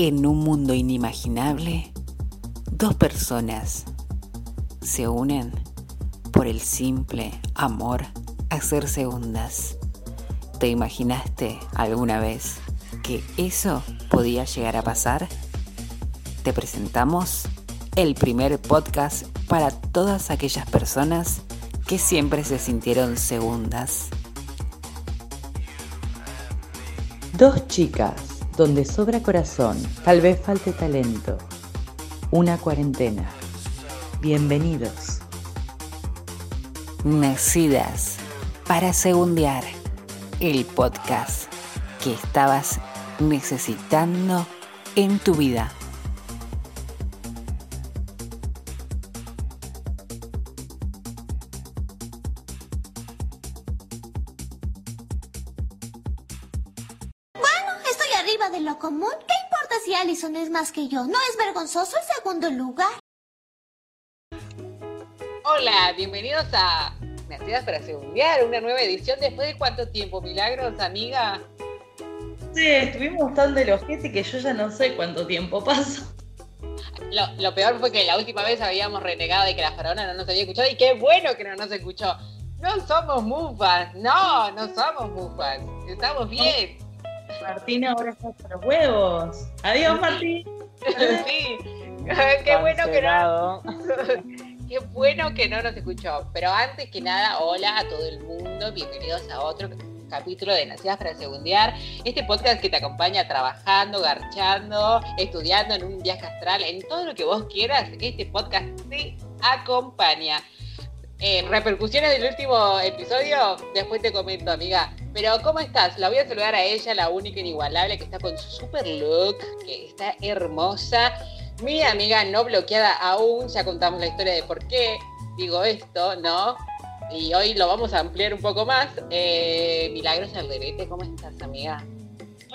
En un mundo inimaginable, dos personas se unen por el simple amor a ser segundas. ¿Te imaginaste alguna vez que eso podía llegar a pasar? Te presentamos el primer podcast para todas aquellas personas que siempre se sintieron segundas. Dos chicas donde sobra corazón, tal vez falte talento. Una cuarentena. Bienvenidos. Nacidas para segundear el podcast que estabas necesitando en tu vida. Yo? ¿No es vergonzoso el segundo lugar? Hola, bienvenidos a Nacidas para Segundear, una nueva edición después de cuánto tiempo, Milagros, amiga. Sí, estuvimos tan de los que yo ya no sé cuánto tiempo pasó. Lo, peor fue que la última vez habíamos renegado de que la faraona no nos había escuchado y qué bueno que no nos escuchó. No somos mufas, no, no somos mufas, estamos bien. Martín ahora está para los huevos. Adiós, Martín. Sí, qué bueno que no. Qué bueno que no nos escuchó. Pero antes que nada, hola a todo el mundo. Bienvenidos a otro capítulo de Nacidas para Segundear. Este podcast que te acompaña trabajando, garchando, estudiando en un viaje astral, en todo lo que vos quieras. Este podcast te acompaña. Eh, repercusiones del último episodio, después te comento, amiga. Pero, ¿cómo estás? La voy a saludar a ella, la única inigualable, que está con su super look, que está hermosa. Mi amiga no bloqueada aún, ya contamos la historia de por qué digo esto, ¿no? Y hoy lo vamos a ampliar un poco más. Eh, Milagros Alderete, ¿cómo estás, amiga?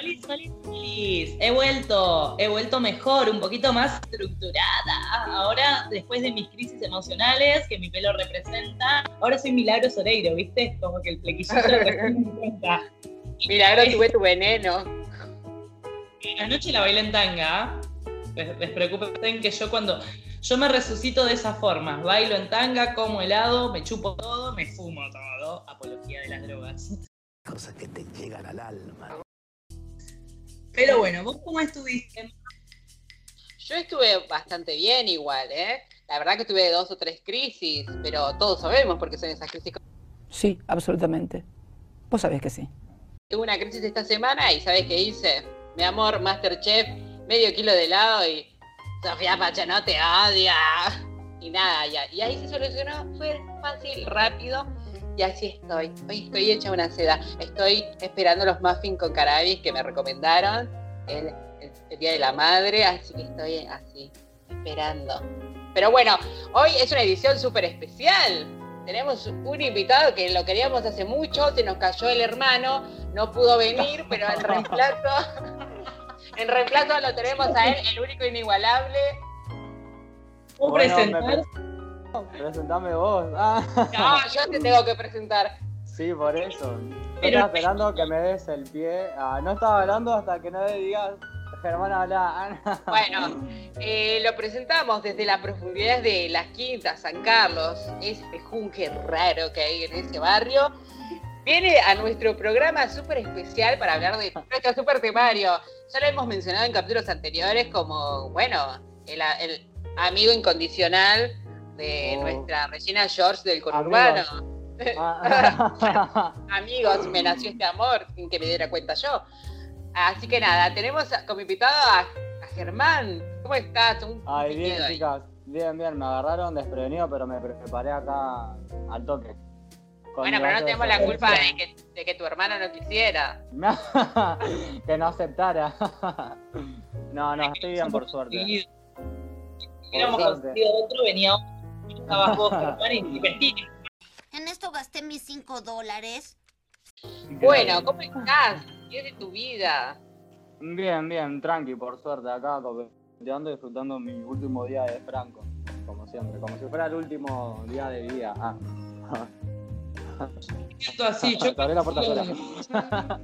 Feliz, feliz, feliz. He vuelto, he vuelto mejor, un poquito más estructurada. Ahora, después de mis crisis emocionales que mi pelo representa, ahora soy Milagro Soreiro, ¿viste? Como que el flequillito representa. Milagro, tuve tu veneno. Anoche la bailé en tanga. Les, les preocupen que yo cuando yo me resucito de esa forma, bailo en tanga, como helado, me chupo todo, me fumo todo, apología de las drogas. Cosas que te llegan al alma. Pero bueno, ¿vos cómo estuviste? Yo estuve bastante bien igual, ¿eh? La verdad que tuve dos o tres crisis, pero todos sabemos por qué son esas crisis. Sí, absolutamente. Vos sabés que sí. Tuve una crisis esta semana y ¿sabés qué hice? Mi amor, Masterchef, medio kilo de helado y Sofía Pacha no te odia. Y nada, ya. Y ahí se solucionó, fue fácil, rápido y así estoy. Hoy estoy hecha una seda. Estoy esperando los muffins con cannabis que me recomendaron el, Día de la Madre, así que estoy así, esperando. Pero bueno, hoy es una edición súper especial. Tenemos un invitado que lo queríamos hace mucho, se nos cayó el hermano, no pudo venir, pero en reemplazo, en reemplazo lo tenemos a él, el único inigualable. ¿Puedo presentar? Presentame vos. Ah. No, yo te tengo que presentar. Sí, por eso. Estaba esperando que me des el pie. Ah, no estaba hablando hasta que no le digas, Germán, habla. bueno, eh, lo presentamos desde la profundidad de las quintas, San Carlos, ese junque raro que hay en ese barrio. Viene a nuestro programa súper especial para hablar de nuestro súper temario. Ya lo hemos mencionado en capítulos anteriores como, bueno, el, el amigo incondicional de oh. nuestra Regina George del conurbano. Ah. Amigos. me nació este amor sin que me diera cuenta yo. Así que nada, tenemos como invitado a, Germán. ¿Cómo estás? Ay, bien, chicas. Bien, bien, me agarraron desprevenido, pero me preparé acá al toque. bueno, pero no tenemos la culpa de que, tu hermano no quisiera. que no aceptara. no, no, estoy bien por suerte. Si hubiéramos conseguido otro, En esto gasté mis 5 dólares. Bueno, ¿cómo estás? ¿Qué es de tu vida? Bien, bien, tranqui, por suerte, acá copeteando y disfrutando mi último día de Franco, como siempre, como si fuera el último día de vida. Ah. Siento así, yo la puerta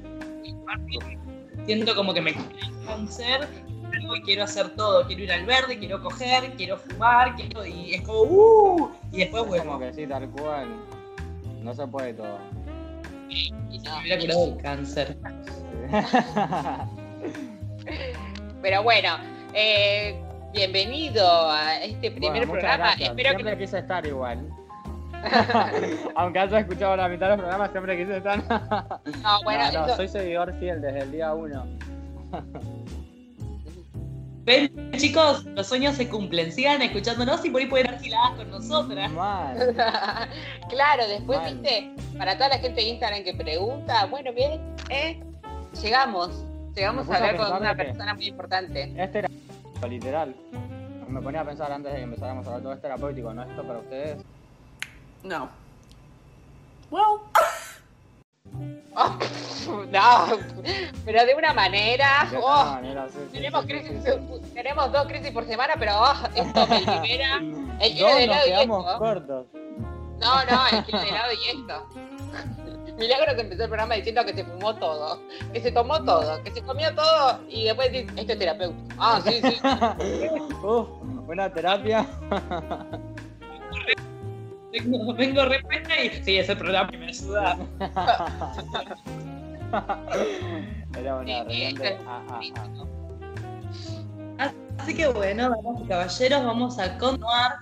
Siento como que me cáncer, y quiero hacer todo. Quiero ir al verde, quiero coger, quiero fumar, quiero. Y es como, ¡uh! Y después Es vuelvo. como que sí, tal cual. No se puede todo. Y se me hubiera curado el cáncer. Pero bueno, eh, bienvenido a este primer Bueno, programa. gracias. Espero siempre que quise estar igual. Aunque haya escuchado la mitad de los programas, siempre quise estar. no, bueno, no, no, eso- soy seguidor fiel desde el día uno. Ven, chicos, los sueños se cumplen. Sigan escuchándonos y por ahí pueden ir giladas con nosotras. Mal. claro, después, Mal. viste, para toda la gente de Instagram que pregunta, bueno, bien, eh, llegamos, llegamos a hablar con una persona muy importante. Este era literal. Me ponía a pensar antes de que empezáramos a hablar todo es terapéutico, ¿no? Esto para ustedes. No. Well. Oh, no, pero de una manera, De oh, manera, sí, tenemos, sí, crisis, sí, tenemos dos crisis por semana, pero oh, esto me libera. El kilo Dos de nos helado y esto. cortos. No, no, el kilo de helado y esto. Milagro que empezó el programa diciendo que se fumó todo, que se tomó todo, que se comió todo y después dice, esto es terapeuta. Ah, sí, sí. Uf, una terapia. Vengo, vengo respuesta y sí, ese programa que me ayuda. Era una Sí, de. ah, ah, ah. Así que bueno, damas y caballeros, vamos a continuar.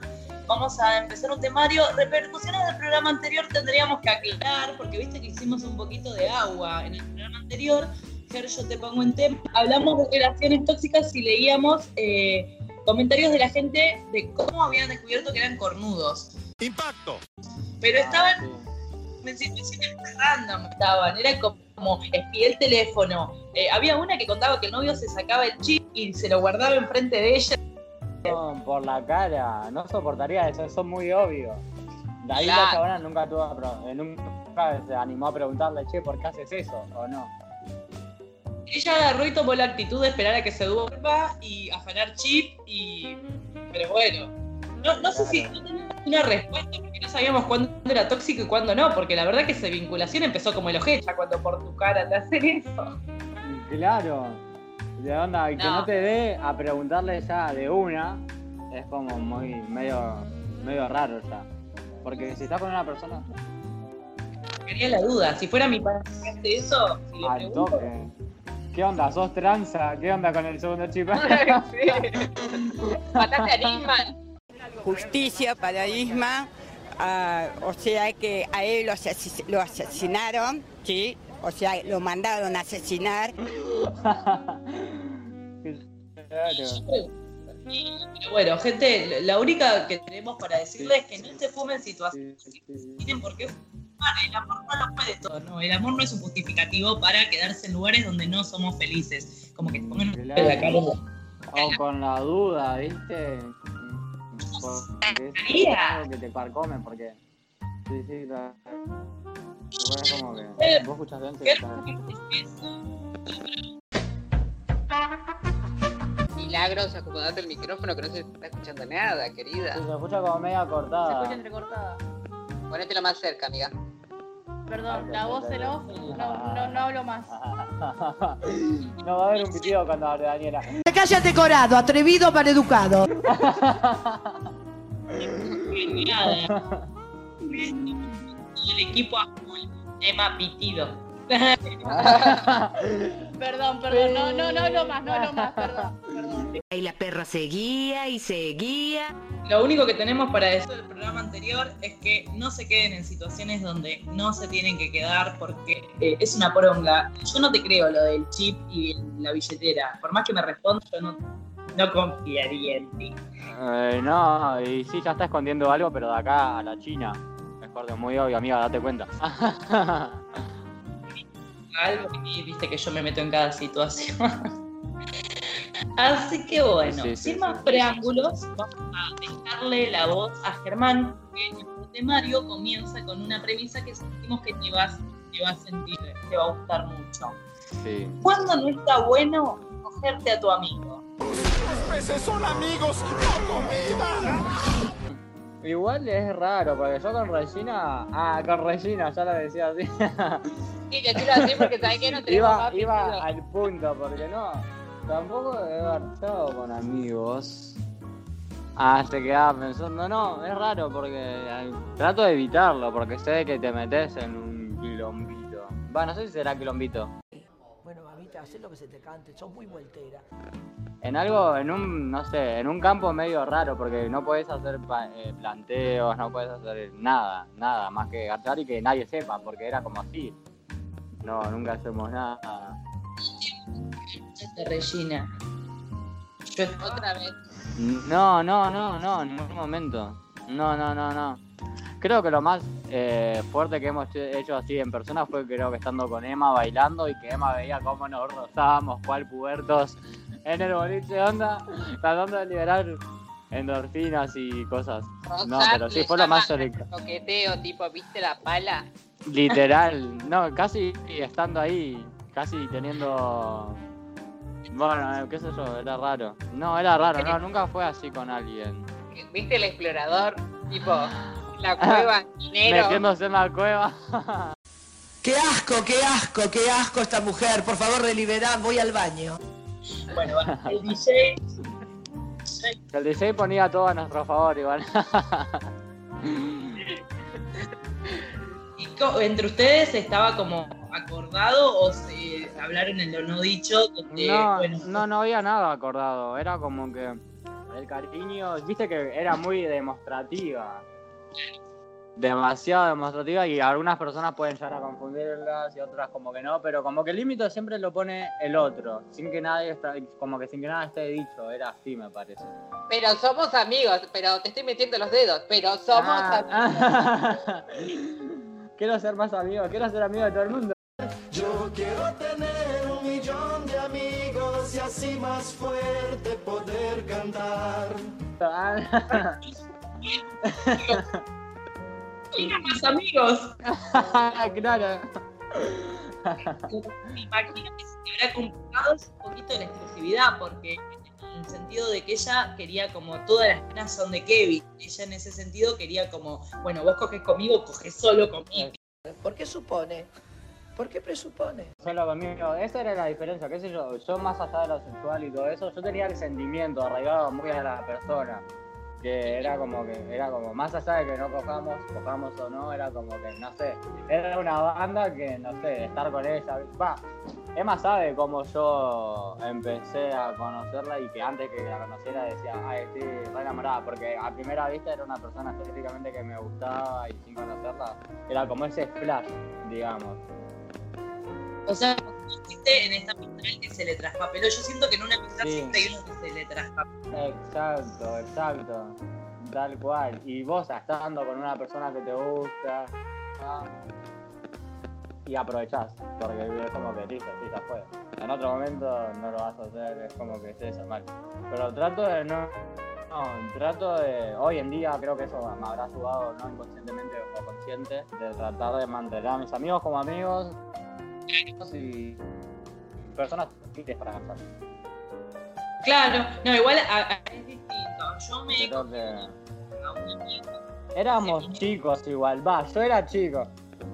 Vamos a empezar un temario. Repercusiones del programa anterior tendríamos que aclarar, porque viste que hicimos un poquito de agua en el programa anterior. Ger, yo te pongo en tema. Hablamos de relaciones tóxicas y leíamos eh, comentarios de la gente de cómo habían descubierto que eran cornudos. ¡Impacto! Pero estaban sí. en situaciones muy random estaban, era como espié el teléfono. Eh, había una que contaba que el novio se sacaba el chip y se lo guardaba enfrente de ella. Por la cara, no soportaría eso, eso es muy obvio. De ahí la chabona nunca tuvo, eh, nunca se animó a preguntarle, che, ¿por qué haces eso? ¿O no? Ella agarró y tomó la actitud de esperar a que se duerma y afanar chip y... Pero bueno, no, no sé si no teníamos una respuesta porque no sabíamos cuándo era tóxico y cuándo no, porque la verdad que esa vinculación empezó como el ojete, ya cuando por tu cara te hacen eso. Claro. De onda, y que No. te dé a preguntarle ya de una, es como muy, medio, medio raro ya. Porque si estás con una persona, Quería la duda, si fuera mi pareja que hace eso, si le al pregunto, toque. ¿Qué onda? ¿Sos tranza? ¿Qué onda con el segundo chip? Sí. Mataste a Nisman. Justicia para Isma, ah, o sea que a él lo, asesinaron, ¿sí? O sea, lo mandaron a asesinar. Claro. Pero bueno, gente, la única que tenemos para decirles es que no se fumen situaciones Sí, que sí, sí. tienen por qué fumar. El amor no lo puede todo, ¿no? El amor no es un justificativo para quedarse en lugares donde no somos felices. Como que te pongan en la cara. O con la duda, ¿viste? Porque es María. algo que te carcome, porque. Sí, sí, la. Es como que. Vos escuchás dentro y ¿Qué estás- Milagros, acomodate el micrófono que no se está escuchando nada, querida. Sí, se escucha como media cortada. entrecortada. Ponételo más cerca, amiga. Perdón, la voz en off, no, no, no hablo más. No va a haber un pitido cuando hable Daniela. Cállate corado, atrevido para educado. El equipo azul, Emma Pitido. Perdón, perdón, no, no, no hablo más, no hablo más, perdón, perdón. Y la perra seguía y seguía. Lo único que tenemos para decir del programa anterior es que no se queden en situaciones donde no se tienen que quedar porque eh, es una poronga. Yo no te creo lo del chip y la billetera. Por más que me respondas, yo no, no confiaría en ti. Eh, no, y sí, ya está escondiendo algo, pero de acá a la China. Mejor de muy obvio, amiga, date cuenta. Algo y viste que yo me meto en cada situación. Así que bueno, Sí, sí, sin sí. más preámbulos, vamos a dejarle la voz a Germán, que el temario comienza con una premisa que sentimos que te vas, te va a sentir, te va a gustar mucho. Sí. ¿Cuándo no está bueno cogerte a tu amigo? peces son amigos, no comida. Igual es raro, porque yo con Regina. Ah, con Regina, ya lo decía así. Sí, decirlo así porque sabes que no tenemos iba más iba al punto, porque no. tampoco he garchado con amigos. Ah, te quedaba pensando, no, es raro porque trato de evitarlo, porque sé que te metes en un quilombito. Va, no sé si será quilombito. Bueno, mamita, haz lo que se te cante, sos muy voltera. En algo, en un, no sé, en un campo medio raro, porque no puedes hacer eh, planteos, no puedes hacer nada, nada, más que garchar y que nadie sepa, porque era como así. No, nunca hacemos nada. Regina. Yo Otra vez. No, no, no, no, en ningún momento. No, no, no, no. Creo que lo más eh, fuerte que hemos hecho así en persona fue creo que estando con Emma bailando y que Emma veía cómo nos rozábamos, cual pubertos en el boliche onda, tratando de liberar endorfinas y cosas. No, pero sí, fue lo más cerca. Coqueteo, tipo, ¿viste la pala? Literal, no, casi estando ahí, casi teniendo... Bueno, eh, qué sé yo, era raro. No, era raro, no, nunca fue así con alguien. ¿Viste el explorador? Tipo, la cueva, dinero. Metiéndose en la cueva. ¡Qué asco, qué asco, qué asco esta mujer! Por favor, deliberad, voy al baño. Bueno, el DJ. El DJ ponía todo a nuestro favor igual. ¿Y entre ustedes estaba como acordado o se hablaron en lo no dicho? Donde, No, bueno, no, no había nada acordado. Era como que el cariño, viste que era muy demostrativa. Demasiado demostrativa y algunas personas pueden llegar a confundirlas y otras como que no, pero como que el límite siempre lo pone el otro, sin que nadie está, como que sin que nada esté dicho, era así me parece. Pero somos amigos, pero te estoy metiendo los dedos, pero somos amigos. Ah, quiero ser más amigo, quiero ser amigo de todo el mundo. Yo quiero tener un millón de amigos y así más fuerte poder cantar. Más amigos. claro. Me imagino que se te habrá complicado un poquito la exclusividad, porque en el sentido de que ella quería como todas las penas son de Kevin. Ella en ese sentido quería como, bueno, vos coges conmigo, coges solo conmigo. ¿Por qué supone? ¿Por qué presupone? Solo conmigo, esa era la diferencia, qué sé yo, yo más allá de lo sexual y todo eso, yo tenía el sentimiento arraigado muy a la persona, que era como que, era como, más allá de que no cojamos, cojamos o no, era como que, no sé, era una banda que, no sé, estar con ella, va, Emma sabe cómo yo empecé a conocerla y que antes que la conociera decía, ay, estoy re enamorada, porque a primera vista era una persona estéticamente que me gustaba y sin conocerla, era como ese splash, digamos. O sea, viste en esta amistad que se le traspapeló. Yo siento que en una amistad Sí. siempre hay uno que se le traspapeló. Exacto, exacto. Tal cual. Y vos estando con una persona que te gusta ah, y aprovechás, porque es como que listo, sí, ya fue. En otro momento no lo vas a hacer, es como que estés mal. Pero trato de no. No, trato de. Hoy en día creo que eso me habrá ayudado, no inconscientemente o consciente, de tratar de mantener a mis amigos como amigos y personas útiles para casar. Claro, no, igual a- a- es distinto. Yo me que. Éramos chicos igual, va, yo era chico.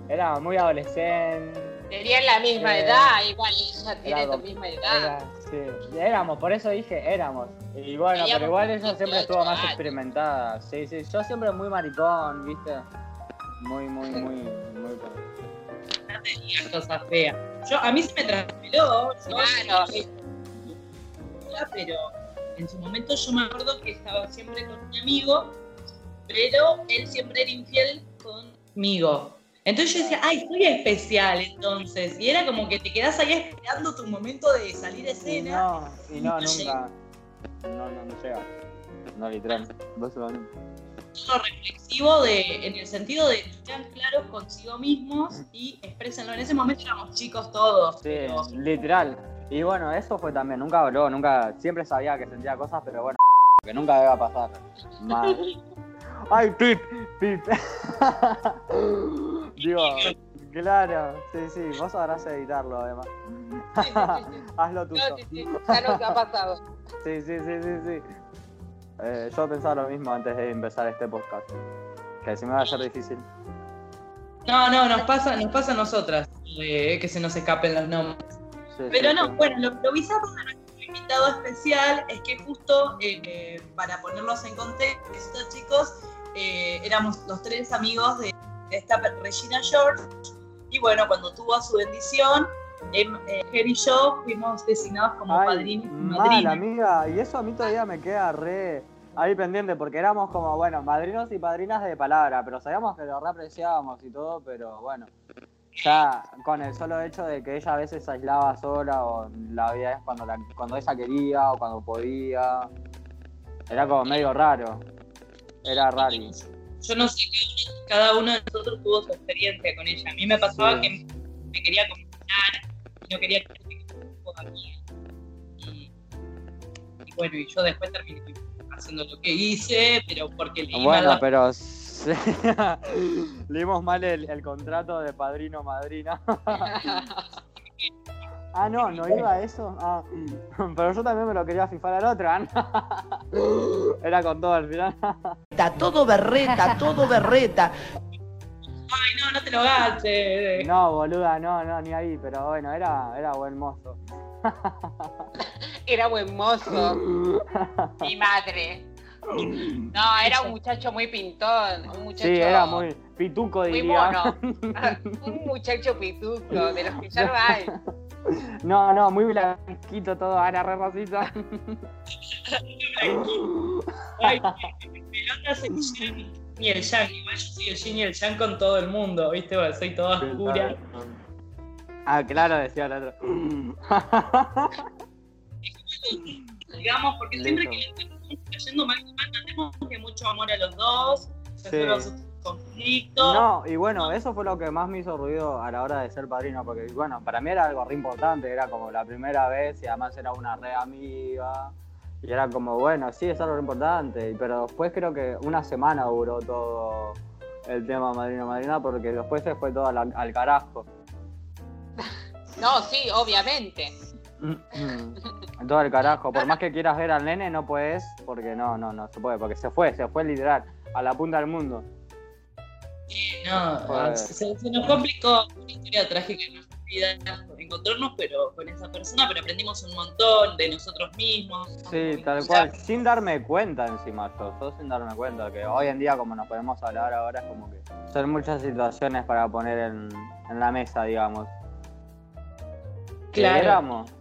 Era muy adolescente. Tenían la misma Eh, edad, igual ella tiene como- misma edad. Era, sí, éramos, por eso dije éramos. Y bueno, pero igual ella 18 siempre estuvo más experimentada. Sí, sí, yo siempre muy maricón, ¿viste? Muy, muy, muy, muy. Tenía cosas feas. Yo, a mí se me traspeló. yo- Claro. Pero en su momento yo me acuerdo que estaba siempre con mi amigo, pero él siempre era infiel conmigo. Entonces yo decía, ay, soy especial entonces. Y era como que te quedás ahí esperando tu momento de salir de Y escena. no, y no, No nunca. No, no, no llega. No, literal. Vos Lo reflexivo de, en el sentido de sean claros consigo mismos y exprésenlo. En ese momento éramos chicos todos. Sí, pero- literal. Y bueno, eso fue también, nunca habló, nunca, siempre sabía que sentía cosas, pero bueno, que nunca iba a pasar. Ay, pip, pip. Digo, claro, sí, sí, vos sabrás editarlo además. Sí, sí, sí. Hazlo tuyo. No, sí, sí, ya nos ha pasado. Sí, sí, sí, sí, sí. Eh, yo pensaba lo mismo antes de empezar este podcast. Que si me va a ser difícil. No, no, nos pasa, nos pasa a nosotras eh, que se nos escapen los nombres. Sí, Pero sí, no, sí. bueno, lo, lo bizarro de nuestra invitado especial es que justo eh, eh, para ponerlos en contexto, chicos, eh, éramos los tres amigos de, de esta Regina George. Y bueno, cuando tuvo su bendición, em, eh, Ger y yo fuimos designados como Ay, padrinos y madrinas. amiga. Y eso a mí todavía me queda re ahí pendiente, porque éramos como, bueno, madrinos y padrinas de palabra, pero sabíamos que lo reapreciábamos y todo, pero bueno. Ya con el solo hecho de que ella a veces se aislaba sola o la veía cuando, la- cuando ella quería o cuando podía. Era como medio raro. Era raro. Yo no sé, cada uno, cada uno de nosotros tuvo su experiencia con ella. A mí me pasaba Sí. que me quería y no quería que poco amiga. Y, y bueno, y yo después terminé haciendo lo que hice, pero porque leí mal Bueno, la pero leímos mal el, el contrato de padrino madrina. ah, no, no iba a eso. Ah, pero yo también me lo quería fifar al otro. ah, Era con todo al final. Está todo berreta, todo berreta. Ay, no, no te lo gastes. No, boluda, no, no, ni ahí. Pero bueno, era, era buen mozo. Era buen mozo. Mi madre. No, era un muchacho muy pintón. Un muchacho Sí, era muy pituco, muy diría. mono. un muchacho pituco, de los que ya no hay. No, no, muy blanquito todo, Ana, re rosita. Ay, pelota se y el yang. Igual yo soy el yin y el yang con todo el mundo, ¿viste? Porque soy toda oscura. Ah, claro, decía el otro. Digamos, porque siempre Listo. que estamos cayendo mal, mal, tenemos que mucho amor a los dos, sus conflictos. No, y bueno, eso fue lo que más me hizo ruido a la hora de ser padrino, porque bueno, para mí era algo re importante, era como la primera vez y además era una re amiga. Y era como, bueno, sí, es algo re importante, pero después creo que una semana duró todo el tema madrina madrina, porque después se fue todo al, al carajo. No, sí, obviamente. Todo al carajo. Por más que quieras ver al nene, no puedes, porque no, no, no se puede, porque se fue, se fue literal, a la punta del mundo. No, se, se nos complicó una historia trágica en nuestra vida encontrarnos pero con esa persona, pero aprendimos un montón de nosotros mismos. Sí, tal cual, sin darme cuenta encima yo, yo sin darme cuenta que hoy en día como nos podemos hablar ahora es como que son muchas situaciones para poner en, en la mesa, digamos. Que Claro. éramos.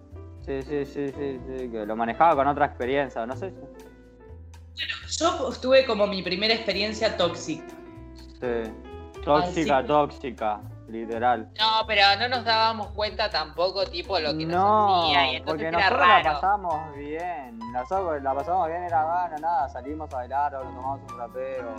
Sí, sí, sí, sí, sí, que lo manejaba con otra experiencia, no sé si... Yo tuve como mi primera experiencia tóxica. Sí. Tóxica, Así- tóxica, literal. No, pero no nos dábamos cuenta tampoco, tipo, lo que nos No, unía. Y entonces porque era nosotros la raro. pasamos bien. Nosotros la pasamos bien, era gana, nada. Salimos a bailar o nos tomamos un rapeo.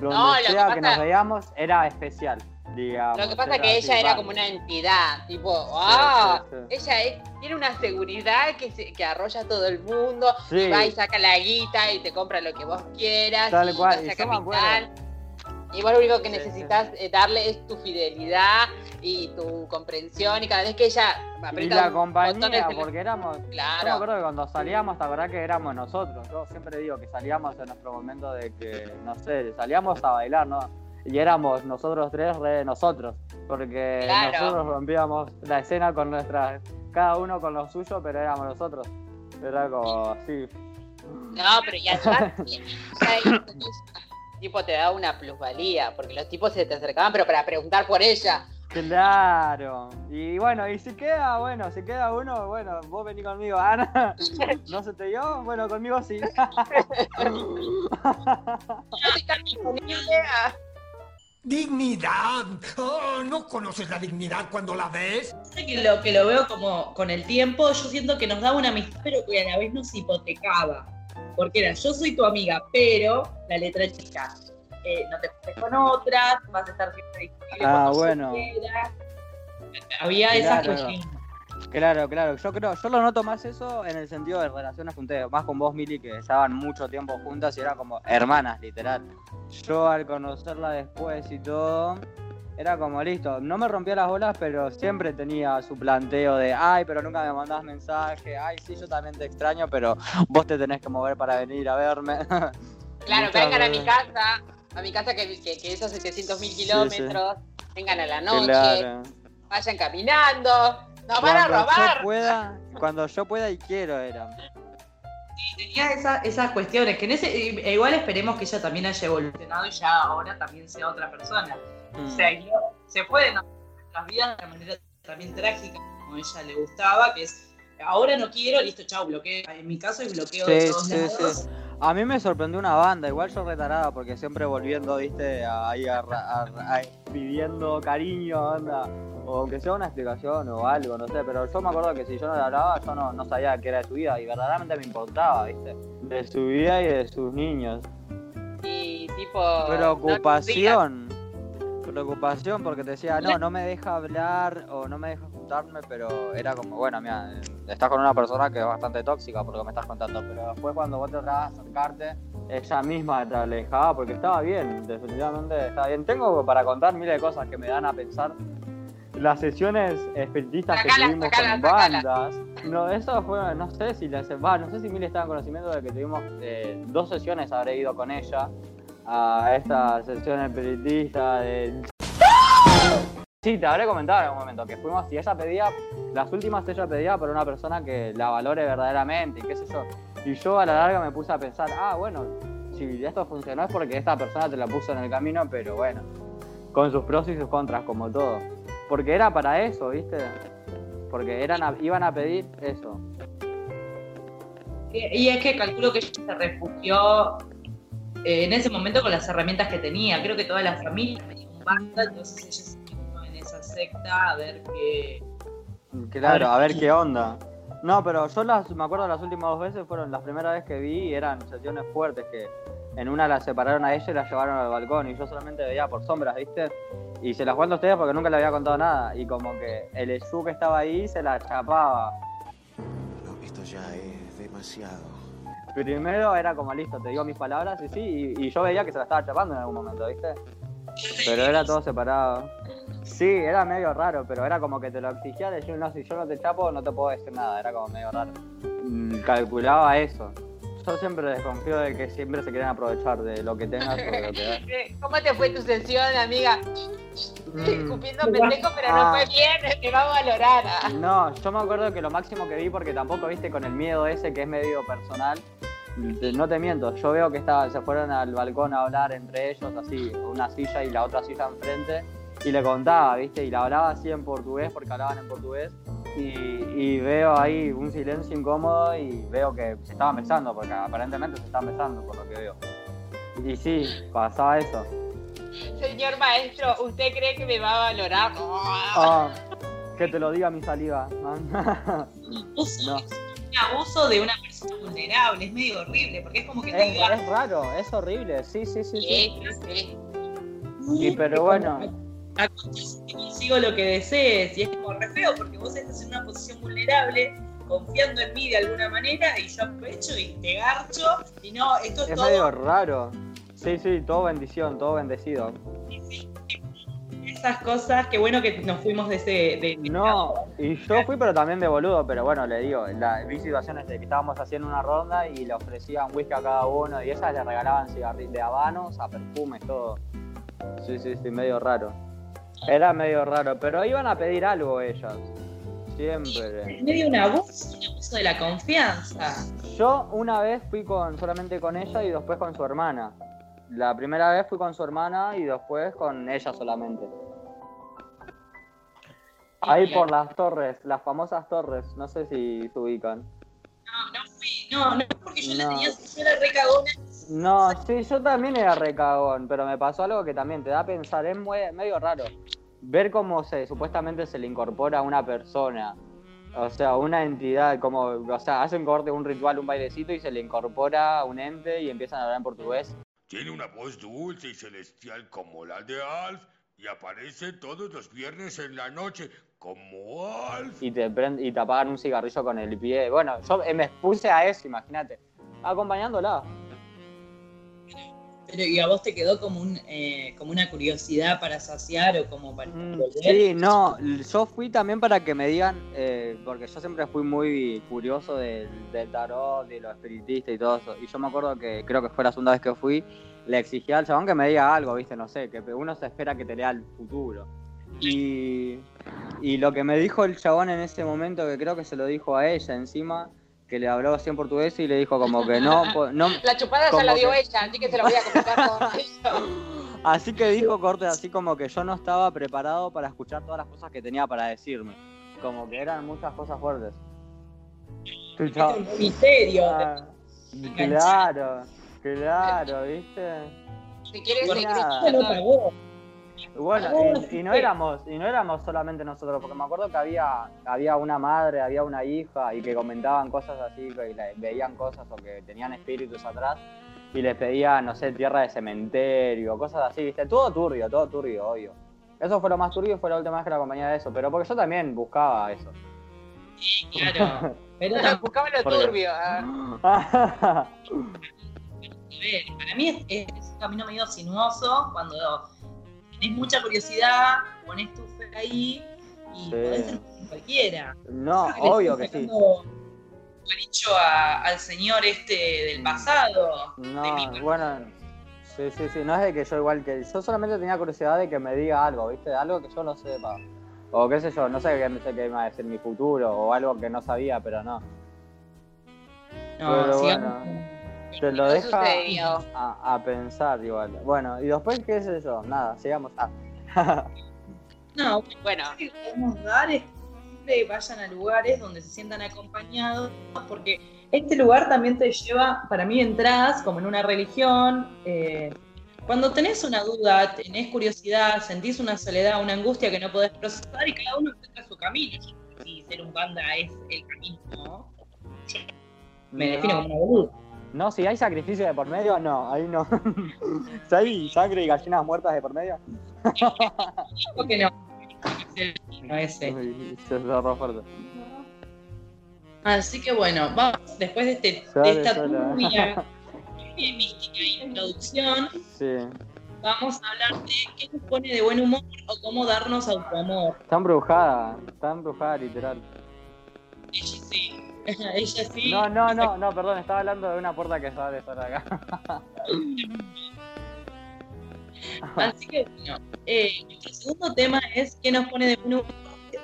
Donde No, lo que sea que, pasa- nos veíamos era especial, digamos. Lo que pasa es que ella era como una entidad, tipo, ah, sí, sí. ella es- tiene una seguridad que, se- que arrolla a todo el mundo, y va y saca la guita y te compra lo que vos quieras, Tal y cual, y capital. Y vos lo único que necesitas darle es tu fidelidad y tu comprensión, y cada vez que ella Y la compañía, porque éramos. Yo me Claro, acuerdo que cuando salíamos, la verdad que éramos nosotros. Yo siempre digo que salíamos en nuestro momento de que, no sé, salíamos a bailar, ¿no? Y éramos nosotros tres re nosotros. Porque Claro. nosotros rompíamos la escena con nuestras. Cada uno con lo suyo, pero éramos nosotros. Era como así. no, pero ya, tipo te da una plusvalía, porque los tipos se te acercaban, pero para preguntar por ella. Claro. Y bueno, y si queda, bueno, si queda uno, bueno, vos vení conmigo, Ana. ¿No se te dio? Bueno, conmigo sí. Dignidad. Oh, ¿No conoces la dignidad cuando la ves? Sé que lo que lo veo como con el tiempo, yo siento que nos daba una amistad, pero que a la vez nos hipotecaba. Porque era, yo soy tu amiga, pero la letra chica. eh, no te juntes con otras, vas a estar siempre disponible Ah, bueno. Había esas Claro. cuestiones. Claro, claro. Yo creo, yo lo noto más eso en el sentido de relaciones con ustedes, más con vos, Mili, que estaban mucho tiempo juntas y eran como hermanas, literal. Yo al conocerla después y todo, era como listo. No me rompía las bolas, pero siempre tenía su planteo de, ay, pero nunca me mandás mensaje, ay, sí, yo también te extraño, pero vos te tenés que mover para venir a verme. Claro, vengan a mi casa, a mi casa que, que, que esos 700 mil kilómetros, vengan a la noche, Claro. vayan caminando. No van a Cuando robar. yo pueda, cuando yo pueda y quiero era. tenía esa- esas cuestiones, que en ese, e igual esperemos que ella también haya evolucionado y ya ahora también sea otra persona. O sea, se pueden hacer nuestras vidas de manera también trágica, como a ella le gustaba, que es ahora no quiero, listo, chao, bloqueo. En mi caso es bloqueo de Sí, todos sí, lados. A mí me sorprendió una banda, igual yo retarada, porque siempre volviendo, viste, ahí a, a- a- pidiendo cariño, onda, o aunque sea una explicación o algo, no sé, pero yo me acuerdo que si yo no le hablaba, yo no, no sabía qué era de su vida, y verdaderamente me importaba, viste, de su vida y de sus niños. Y tipo. Preocupación. Preocupación porque te decía, no, no me deja hablar o no me deja juntarme, pero era como, bueno, mira, estás con una persona que es bastante tóxica por lo que me estás contando, pero después cuando vos tratabas de acercarte, ella misma te alejaba porque estaba bien, definitivamente estaba bien. Tengo para contar miles de cosas que me dan a pensar. Las sesiones espiritistas que tuvimos sacala, con sacala. bandas. No, eso fue, no sé si les, va, no sé si Mil estaba en conocimiento de que tuvimos eh, dos sesiones, habré ido con ella a esta sesión espiritista de... Sí, te habré comentado en algún momento que fuimos y ella pedía, las últimas ella pedía por una persona que la valore verdaderamente y qué sé yo. Y yo a la larga me puse a pensar, ah, bueno, si esto funcionó es porque esta persona te la puso en el camino, pero bueno, con sus pros y sus contras, como todo. Porque era para eso, ¿viste? Porque eran a- iban a pedir eso. Y y es que calculo que ella se refugió eh, en ese momento con las herramientas que tenía. Creo que toda la familia tenía un banda, entonces ella secta a ver qué. Claro, a ver qué onda. No, pero yo las, me acuerdo las últimas dos veces fueron las primeras veces que vi y eran sesiones fuertes que en una la separaron a ella y la llevaron al balcón y yo solamente veía por sombras, ¿viste? Y se las cuento a ustedes porque nunca le había contado nada y como que el Eshu que estaba ahí se la chapaba. No, esto ya es demasiado. Primero era como listo, te digo mis palabras y sí, y, y yo veía que se la estaba chapando en algún momento, ¿viste? Pero era todo separado. Sí, era medio raro, pero era como que te lo exigía de yo, no, si yo no te chapo no te puedo decir nada, era como medio raro. Mm, Calculaba eso. Yo siempre desconfío de que siempre se quieren aprovechar de lo que tengas o de lo que das. ¿Cómo te fue tu sesión, amiga? Mm. Escupiendo pendejo, pero no Ah. fue bien, te va a valorar. ah. No, yo me acuerdo que lo máximo que vi, porque tampoco viste con el miedo ese que es medio personal, no te miento, yo veo que estaba, se fueron al balcón a hablar entre ellos, así, una silla y la otra silla enfrente, y le contaba, viste, y le hablaba así en portugués, porque hablaban en portugués, y, y veo ahí un silencio incómodo y veo que se estaban besando, porque aparentemente se estaban besando, por lo que veo. Y sí, pasaba eso. Señor maestro, ¿usted cree que me va a valorar? Ah, que te lo diga mi saliva. Un abuso de una persona vulnerable, es medio horrible, porque es como que te Es, diga. es raro, es horrible, sí, sí, sí. sí. Sí, sí. Y pero bueno, que consigo lo que desees. Y es como re feo porque vos estás en una posición vulnerable, confiando en mí de alguna manera, y yo aprovecho y te garcho. Y no, esto es, es todo. medio raro. Sí, sí, todo bendición, todo bendecido. Esas cosas, qué bueno que nos fuimos de ese. De, de- No, y yo fui pero también de boludo, pero bueno, le digo, la, vi situaciones de que estábamos haciendo una ronda y le ofrecían whisky a cada uno y ellas le regalaban cigarrillos de habanos a perfumes, todo. Sí, sí, sí, medio raro. Era medio raro, pero iban a pedir algo ellas. Siempre. Es medio un abuso, un abuso de la confianza. Yo una vez fui con solamente con ella y después con su hermana. La primera vez fui con su hermana y después con ella solamente. Ahí por las torres, las famosas torres, no sé si se ubican. No, no fui, no, no porque yo la No. tenía, yo era re cagona. No, sí, yo también era recagón, pero me pasó algo que también te da a pensar, es muy- medio raro. Ver cómo se supuestamente se le incorpora a una persona, o sea, una entidad, como, o sea, hacen corte un ritual, un bailecito y se le incorpora un ente y empiezan a hablar en portugués. Tiene una voz dulce y celestial como la de Alf y aparece todos los viernes en la noche como Alf. y te prend- y te apagan un cigarrillo con el pie. Bueno, yo eh, me expuse a eso, imagínate. Acompañándola. Pero, ¿y a vos te quedó como, un, eh, como una curiosidad para saciar o como para volver? Sí, no, yo fui también para que me digan, eh, porque yo siempre fui muy curioso del, del tarot, de lo espiritista y todo eso. Y yo me acuerdo que creo que fue la segunda vez que fui, le exigía al chabón que me diga algo, viste, no sé, que uno se espera que te lea el futuro. Y, y lo que me dijo el chabón en ese momento, que creo que se lo dijo a ella encima, que le habló así en portugués y le dijo como que no, no La chupada ya la dio que- ella, así que se la voy a comentar con ella. Así que dijo corte así como que yo no estaba preparado para escuchar todas las cosas que tenía para decirme. Como que eran muchas cosas fuertes. Un misterio. Ah, claro, claro, ¿viste? Si quieres. Se pagó. Bueno, y, y no éramos, y no éramos solamente nosotros, porque me acuerdo que había, había una madre, había una hija, y que comentaban cosas así, que veían cosas o que tenían espíritus atrás, y les pedían, no sé, tierra de cementerio, cosas así, viste, todo turbio, todo turbio, obvio. Eso fue lo más turbio y fue la última vez que la acompañé de eso, pero porque yo también buscaba eso. Claro. Pero Buscaba lo turbio. ah. a ver, para mí es, es un camino medio sinuoso cuando tenés mucha curiosidad, pones tu fe ahí y Sí. podés ser cualquiera. no, obvio que sí. dicho a- al señor este del pasado. No, bueno, sí, sí, sí, no es de que yo igual que yo solamente tenía curiosidad de que me diga algo, ¿viste? Algo que yo no sepa. O qué sé yo, no sé qué, qué iba a decir mi futuro o algo que no sabía, pero no. No, Pero bueno, te lo No deja a, a pensar igual. Bueno, y después qué sé yo, nada, sigamos. Ah. No, Bueno, lo que podemos dar es que vayan a lugares donde se sientan acompañados, porque este lugar también te lleva, para mí entras como en una religión, eh, cuando tenés una duda, tenés curiosidad, sentís una soledad, una angustia que no podés procesar y cada uno encuentra su camino. Si ser un panda es el camino, ¿no? Me No. defino como una boluda. No, si hay sacrificio de por medio, no, ahí no. si hay sangre y gallinas muertas de por medio, Digo que no. No ese. uy, se cerró fuerte. Así que bueno, vamos, después de, este, de esta turbia mística introducción, Sí. vamos a hablar de qué nos pone de buen humor o cómo darnos autoamor. Está embrujada, está embrujada literal. Ella sí, ella sí. No, no, no, no, perdón, estaba hablando de una puerta que sale por acá. Así que bueno, eh, nuestro segundo tema es qué nos pone de humor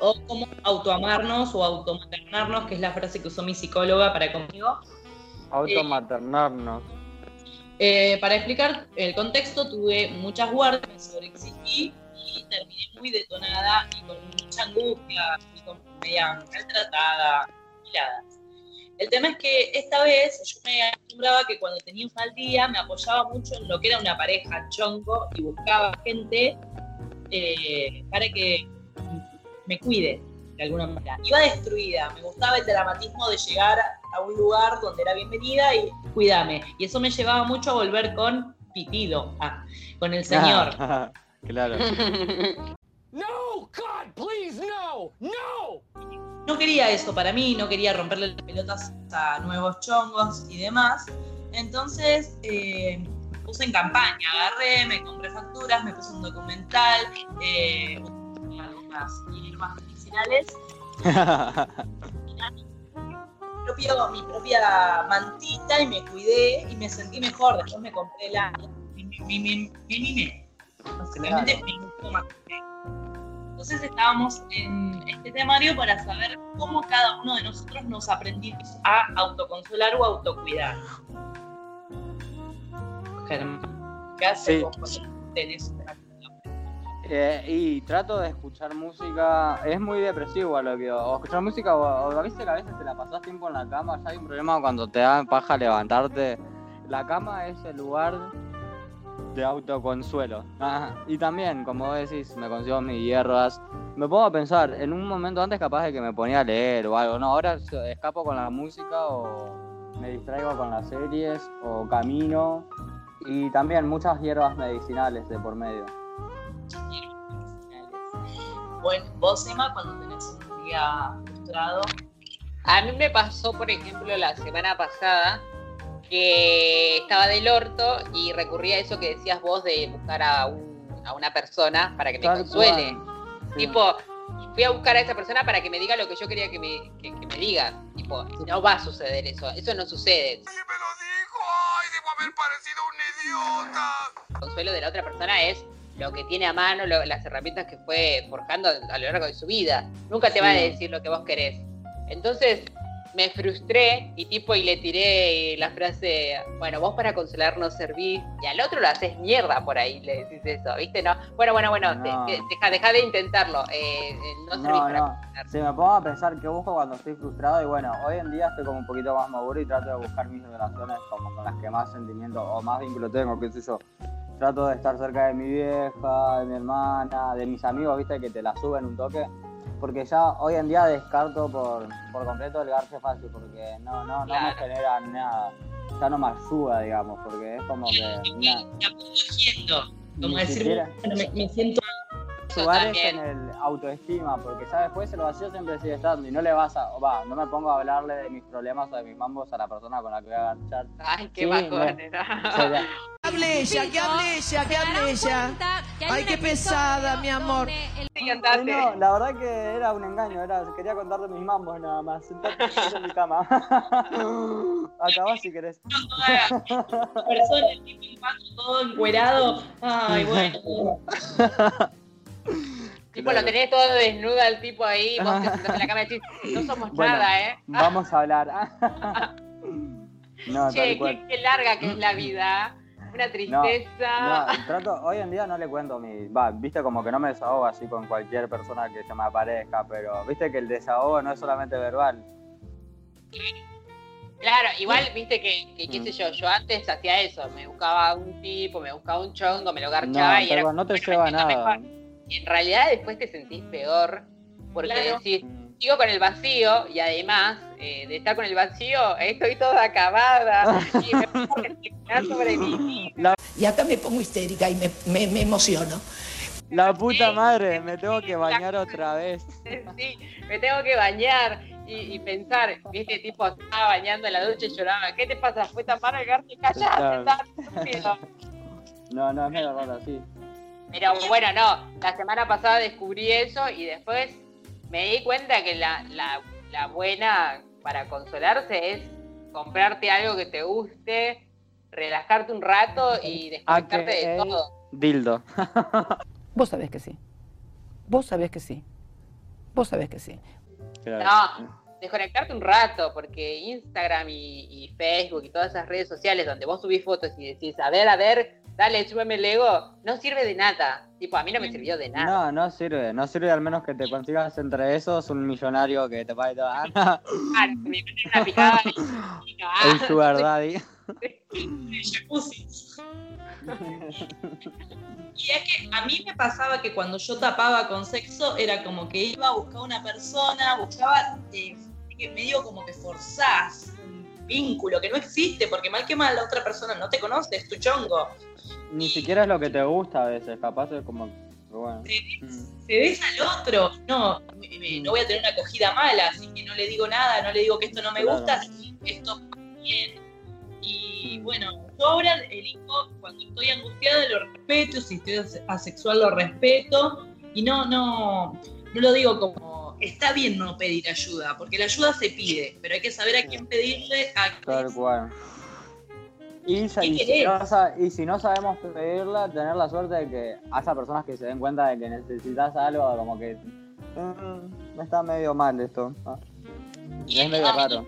o cómo autoamarnos o automaternarnos, que es la frase que usó mi psicóloga para conmigo. Automaternarnos. Eh, para explicar el contexto, tuve muchas guardias, me sobreexigí y terminé muy detonada y con mucha angustia y con media maltratada, hiladas. El tema es que esta vez yo me acostumbraba que cuando tenía un mal día me apoyaba mucho en lo que era una pareja chongo y buscaba gente eh, para que me cuide de alguna manera. Iba destruida, me gustaba el dramatismo de llegar a un lugar donde era bienvenida y cuídame. Y eso me llevaba mucho a volver con Pitido, ah, con el señor. Ah, claro. No, God, please, no, no. No quería eso para mí, no quería romperle las pelotas a nuevos chongos y demás. Entonces eh, me puse en campaña, agarré, me compré facturas, me puse un documental, eh, algunas hierbas medicinales propio, mi propia mantita y me cuidé y me sentí mejor. Después me compré la. Mi, mi, mi, mi, mi, mi- Básicamente me. Entonces estábamos en este temario para saber cómo cada uno de nosotros nos aprendimos a autoconsolar o autocuidar. Germán, ¿qué haces Sí. vos tenés una Eh, y trato de escuchar música, es muy depresivo a lo que o escuchar música o, o a veces que a veces te la pasas tiempo en la cama, ya hay un problema cuando te da paja levantarte. La cama es el lugar de autoconsuelo. Ajá. Y también, como vos decís, me consigo mis hierbas. Me pongo a pensar, en un momento antes capaz de que me ponía a leer o algo, no, ahora escapo con la música o me distraigo con las series o camino. Y también muchas hierbas medicinales de por medio. Bueno, vos, Emma, cuando tenés un día frustrado, A mí me pasó, por ejemplo, la semana pasada que estaba del orto y recurrí a eso que decías vos de buscar a, un- a una persona para que me Tal consuele. Sí. Tipo, fui a buscar a esa persona para que me diga lo que yo quería que me, que, que me diga. Tipo, no va a suceder eso, eso no sucede. me lo dijo! ¡Ay, debo haber parecido un idiota! El consuelo de la otra persona es lo que tiene a mano, lo- las herramientas que fue forjando a lo largo de su vida. Nunca te va a Sí. decir lo que vos querés. Entonces me frustré y tipo y le tiré la frase, bueno, vos para consolar no servís, y al otro lo haces mierda por ahí, le decís eso, ¿viste? No, bueno, bueno, bueno, No. de- deja, deja de intentarlo, eh, eh, no servís No, para no. Si me pongo a pensar qué busco cuando estoy frustrado, y bueno, hoy en día estoy como un poquito más maduro y trato de buscar mis relaciones como con las que más sentimiento o más vínculo tengo, qué sé yo. Trato de estar cerca de mi vieja, de mi hermana, de mis amigos, viste, que te la suben un toque. Porque ya hoy en día descarto por, por completo el garche fácil, porque no, no, no me genera nada. Ya no me ayuda, digamos, porque es como que. na- Haciendo, como decir, siquiera. me, me siento lugares en el autoestima, porque ya después el vacío siempre sigue estando y no le vas a, va, no me pongo a hablarle de mis problemas o de mis mambos a la persona con la que voy a garchar. Ay, qué Sí, no. hable ella, que hable ella, que hable ella. Ay, qué pesada, mi amor. Ay, no, la verdad que era un engaño, era, quería contarte mis mambos nada más. Sentate en mi cama. Acabá si querés. persona, el tipo en pato, todo encuerado. Ay, bueno. Tipo, lo tenés todo desnudo al tipo ahí, vos te sentás en la cama y decís, no somos Bueno, nada, ¿eh? Vamos a hablar. no, che, qué larga que es la vida. Una tristeza. no, trato, hoy en día no le cuento mi, va, viste como que no me desahogo así con cualquier persona que se me aparezca, pero viste que el desahogo no es solamente verbal. Claro, igual, viste que, que, qué sé yo, yo antes hacía eso, me buscaba un tipo, me buscaba un chongo, me lo No, garchaba y era no te bueno, lleva nada. mejor. Y en realidad después te sentís peor, porque Claro. decís, sigo con el vacío y además eh, de estar con el vacío, estoy toda acabada y me pongo a reflexionar sobre mi vida. Y acá me pongo histérica y me, me, me emociono. La puta madre, me tengo que bañar otra vez. Sí, me tengo que bañar y, y pensar, viste, tipo, estaba bañando en la ducha y lloraba, ¿qué te pasa? ¿Fue tan malo el garto? Callate, estúpido. No, no, es medio raro así. Pero bueno, no, la semana pasada descubrí eso y después me di cuenta que la, la, la buena para consolarse es comprarte algo que te guste, relajarte un rato y desconectarte de todo. Dildo. Vos sabés que sí. Vos sabés que sí. Vos sabés que sí. No, desconectarte un rato, porque Instagram y, y Facebook y todas esas redes sociales donde vos subís fotos y decís, a ver, a ver, dale, súbeme el ego, no sirve de nada. Tipo, a mí no me sirvió de nada. No, no sirve, no sirve al menos que te consigas entre esos un millonario que te pague toda. Ah, que me una picada y- y no, ah, El sugar daddy. jacuzzi. Y es que a mí me pasaba que cuando yo tapaba con sexo era como que iba a buscar una persona, buscaba, eh, que medio como que forzás un vínculo que no existe, porque mal que mal la otra persona no te conoce, es tu chongo. Ni siquiera es lo que te gusta a veces, capaz es como. Bueno. Se ves al otro, no, me- me- no voy a tener una acogida mala, así que no le digo nada, no le digo que esto no me Claro. gusta, sí, esto bien. Y bueno, yo ahora elijo, cuando estoy angustiada lo respeto, si estoy ase- asexual lo respeto, y no, no, no lo digo como, está bien no pedir ayuda, porque la ayuda se pide, pero hay que saber a quién pedirle, a Tal cual. Y, si no, y si no sabemos pedirla, tener la suerte de que haya personas que se den cuenta de que necesitas algo, como que "Mm, está medio mal esto. Ah. Es medio raro.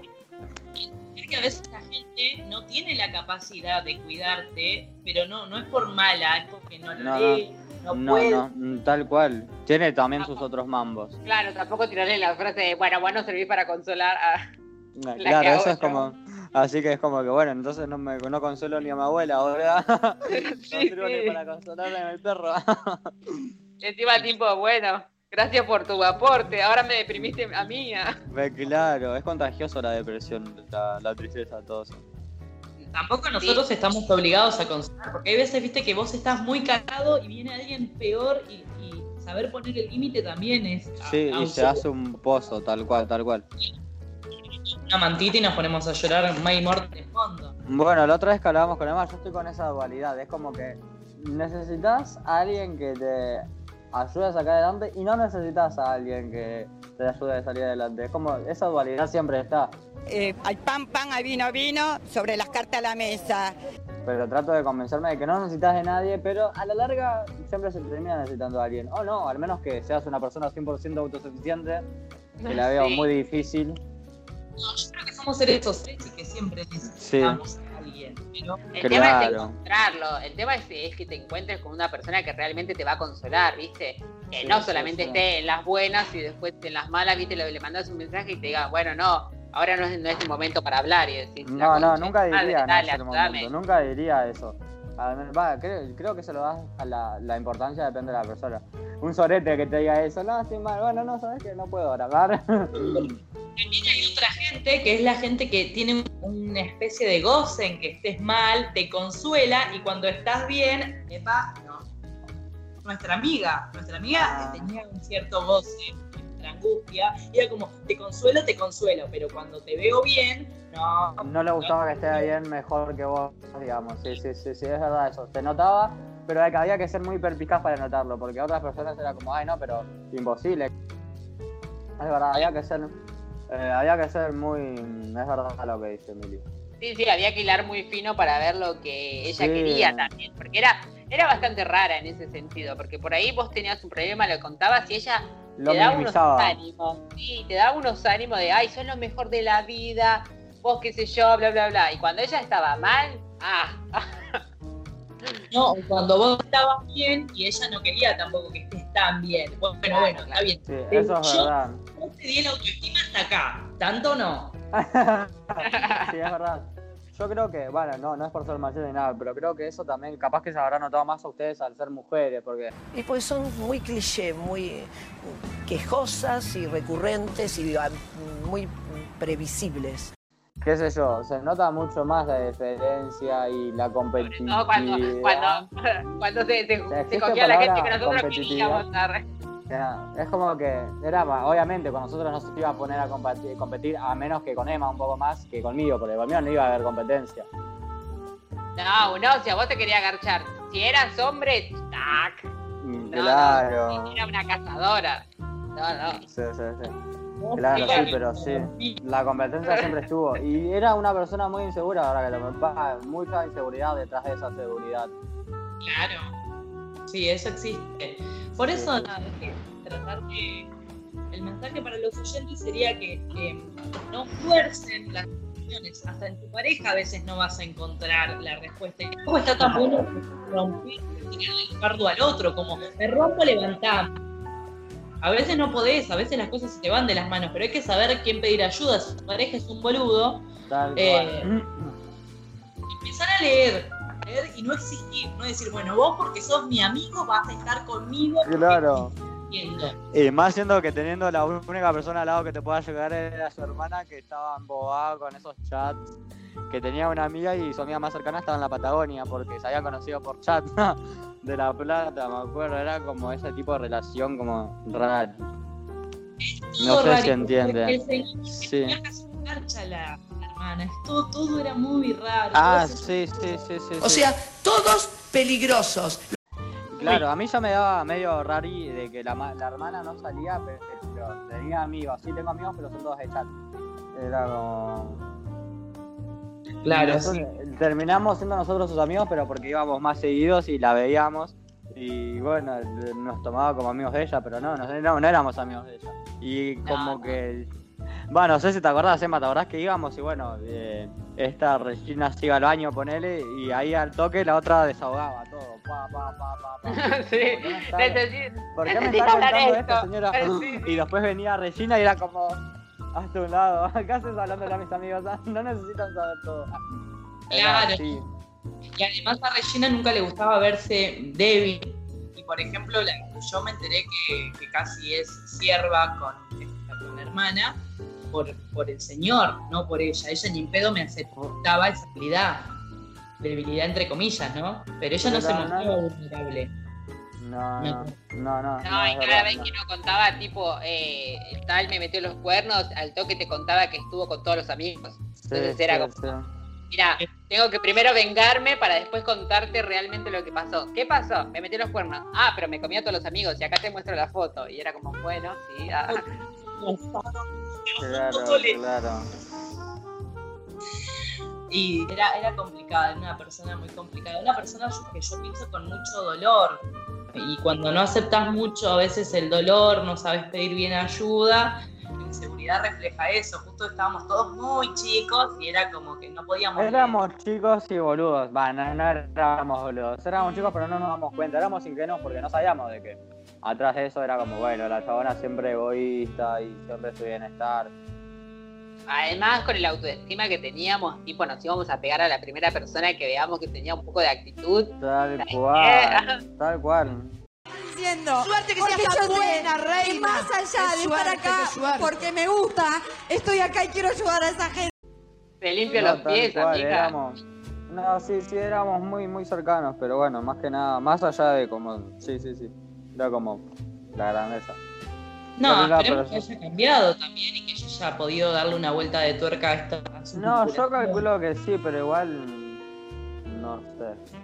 Que a veces la gente no tiene la capacidad de cuidarte, pero no, no es por mala, es porque no lo No, lee, no, No, puede. no, mm, tal cual. Tiene también sus otros mambos. Claro, tampoco tirarle la frase de, bueno, vos no servís para consolar a... No, claro, eso es como. Así que es como que, bueno, entonces no me no consuelo ni a mi abuela ahora. no sirvo ni sí. para consolarle a mi perro. Encima tipo, bueno, gracias por tu aporte, ahora me deprimiste a mí. ah. Ve, claro, es contagioso la depresión, la, la tristeza, todo eso. Tampoco nosotros estamos obligados a consolar, porque hay veces, viste, que vos estás muy cagado y viene alguien peor y, y saber poner el límite también es Sí, a- a y se hace un pozo, tal cual, tal cual. una mantita y nos ponemos a llorar May Morton de fondo. Bueno, la otra vez que hablábamos con Emma, yo estoy con esa dualidad. Es como que necesitas a alguien que te ayude a sacar adelante y no necesitas a alguien que te ayude a salir adelante. Es como esa dualidad siempre está. Eh, al pan, pan, al vino, vino, sobre las cartas a la mesa. pero trato de convencerme de que no necesitas de nadie, pero a la larga siempre se termina necesitando a alguien. O no, al menos que seas una persona 100% autosuficiente, que la veo Sí. muy difícil. No, yo creo que somos seres sociales y que siempre necesitamos alguien. Pero El tema es encontrarlo. El tema es, es que te encuentres con una persona que realmente te va a consolar, ¿viste? Que Sí, no solamente sí. esté en las buenas y después en las malas, ¿viste? Le, le mandas un mensaje y te diga, bueno, no, ahora no es, no es el momento para hablar y decir, No, "La no, nunca madre, diría en dale, ese ayúdame". momento, nunca diría eso. Va, creo, creo que se lo das a la, la importancia depende de la persona. Un sorete que te diga eso, no, estoy mal, bueno, no, sabes que no puedo grabar. También hay otra gente que es la gente que tiene una especie de goce en que estés mal, te consuela y cuando estás bien, epa, no. Nuestra amiga, nuestra amiga Ah. tenía un cierto goce, angustia, y era como, te consuelo, te consuelo, pero cuando te veo bien, no. no le gustaba que esté bien mejor que vos, digamos. Sí, sí, sí, sí, es verdad eso. Se notaba, pero que había que ser muy perpicaz para notarlo, porque otras personas era como, ay, no, pero imposible. Es verdad, había que ser, eh, había que ser muy, es verdad lo que dice Emily. Sí, sí, había que hilar muy fino para ver lo que ella Sí. quería también, porque era, era bastante rara en ese sentido, porque por ahí vos tenías un problema, lo contabas y ella Lo te daba unos ánimos, sí, te daba unos ánimos de, ay, sos lo mejor de la vida, vos qué sé yo, bla, bla, bla. Y cuando ella estaba mal, ah, No, cuando vos estabas bien y ella no quería tampoco que estés tan bien. Bueno, Claro, bueno, claro. está bien. Sí, eso es yo verdad. no te di la autoestima hasta acá, tanto no. sí, es verdad. Yo creo que, bueno, no, no es por ser mayor ni nada, pero creo que eso también capaz que se habrá notado más a ustedes al ser mujeres, porque Y pues son muy cliché, muy quejosas y recurrentes y ah, muy previsibles. qué sé yo, se nota mucho más la diferencia y la no, competitividad. cuando, cuando, cuando se, se, se existe cogía a la gente que nosotros queríamos Es como que, era, obviamente, con nosotros no se iba a poner a competir, competir, a menos que con Emma un poco más que conmigo, porque conmigo no iba a haber competencia. No, no, si a vos te quería agarchar, si eras hombre, tac. Mm, No, claro. no, era una cazadora. No, no. Sí, sí, sí. Claro, sí, pero sí. La competencia siempre estuvo. Y era una persona muy insegura, ahora que lo va, mucha inseguridad detrás de esa seguridad. Claro. Sí, eso existe. Por eso, nada, que tratar de. El mensaje para los oyentes sería que, que no fuercen las situaciones. Hasta en tu pareja a veces no vas a encontrar la respuesta. Y tampoco está tan bueno romper, el fardo al otro, como me rompo, levantamos. A veces no podés, a veces las cosas se te van de las manos, pero hay que saber quién pedir ayuda. Si tu pareja es un boludo, Eh, empezar a leer, y no existir, no decir, bueno, vos porque sos mi amigo vas a estar conmigo. Claro. Y más siendo que teniendo la única persona al lado que te pueda llegar era su hermana que estaba embobada con esos chats. Que tenía una amiga y su amiga más cercana estaba en la Patagonia porque se habían conocido por chat de La Plata, me acuerdo. Era como ese tipo de relación como rara. No sé si entiende. Sí. la todo, todo era muy raro. Ah, sí, sí, sí, sí. O sí. sea, todos peligrosos. Claro, a mí ya me daba medio rari de que la, ma- la hermana no salía, pero, pero tenía amigos. Sí, tengo amigos, pero son todos de chat. Era como. Claro, Nosotros- Terminamos siendo nosotros sus amigos, pero porque íbamos más seguidos y la veíamos. Y bueno, nos tomaba como amigos de ella, pero no, no, no, no éramos amigos de ella. Y como que. Bueno, no sé si te acordás, Emma, ¿te acordás que íbamos? Y bueno, eh, esta Regina se iba al baño, ponele, y ahí al toque la otra desahogaba todo. Pa, pa, pa, pa, pa. sí, ¿Por qué me está- necesito, ¿Por qué me está contando esto. esto, señora? Sí, Y después venía Regina y era como, hasta un lado, ¿qué haces hablándole a mis amigos? No necesitan saber todo. Era Claro. así. Y además a Regina nunca le gustaba verse débil. Y por ejemplo, la- yo me enteré que, que casi es sierva con, con la hermana por, por el señor, no por ella. Ella ni en pedo me aceptaba esa debilidad. Debilidad entre comillas, ¿no? Pero ella no se no, mostraba no. vulnerable. No, no, no, no. No, y cada verdad, vez no. que uno contaba, tipo, eh, tal me metió los cuernos, al toque te contaba que estuvo con todos los amigos. Entonces Sí, era sí, como, sí. mira, tengo que primero vengarme para después contarte realmente lo que pasó. ¿Qué pasó? Me metió los cuernos. Ah, pero me comió a todos los amigos y acá te muestro la foto. Y era como, bueno, sí. ah. Claro, claro. Y era, era complicada, era una persona muy complicada, una persona que yo pienso con mucho dolor. Y cuando no aceptas mucho a veces el dolor, no sabes pedir bien ayuda, la inseguridad refleja eso. Justo estábamos todos muy chicos y era como que no podíamos. Éramos chicos y boludos. Va, no, no éramos boludos. Éramos chicos, pero no nos damos cuenta. Éramos ingenuos porque no sabíamos de que atrás de eso era como, bueno, la chabona siempre egoísta y siempre su bienestar. Además, con el autoestima que teníamos, tipo, nos íbamos a pegar a la primera persona que veamos que tenía un poco de actitud. Tal cual, tal cual. Diciendo, Suerte que seas tan buena, reina. más allá de estar acá, porque me gusta, estoy acá y quiero ayudar a esa gente. Te limpio No, los pies, cual, amiga. éramos. No, sí, sí, éramos muy, muy cercanos, pero bueno, más que nada, más allá de como, sí, sí, sí, era como la grandeza. No, esperemos que haya cambiado también y que yo haya podido darle una vuelta de tuerca a esta. No, yo calculo que sí, pero igual, no sé.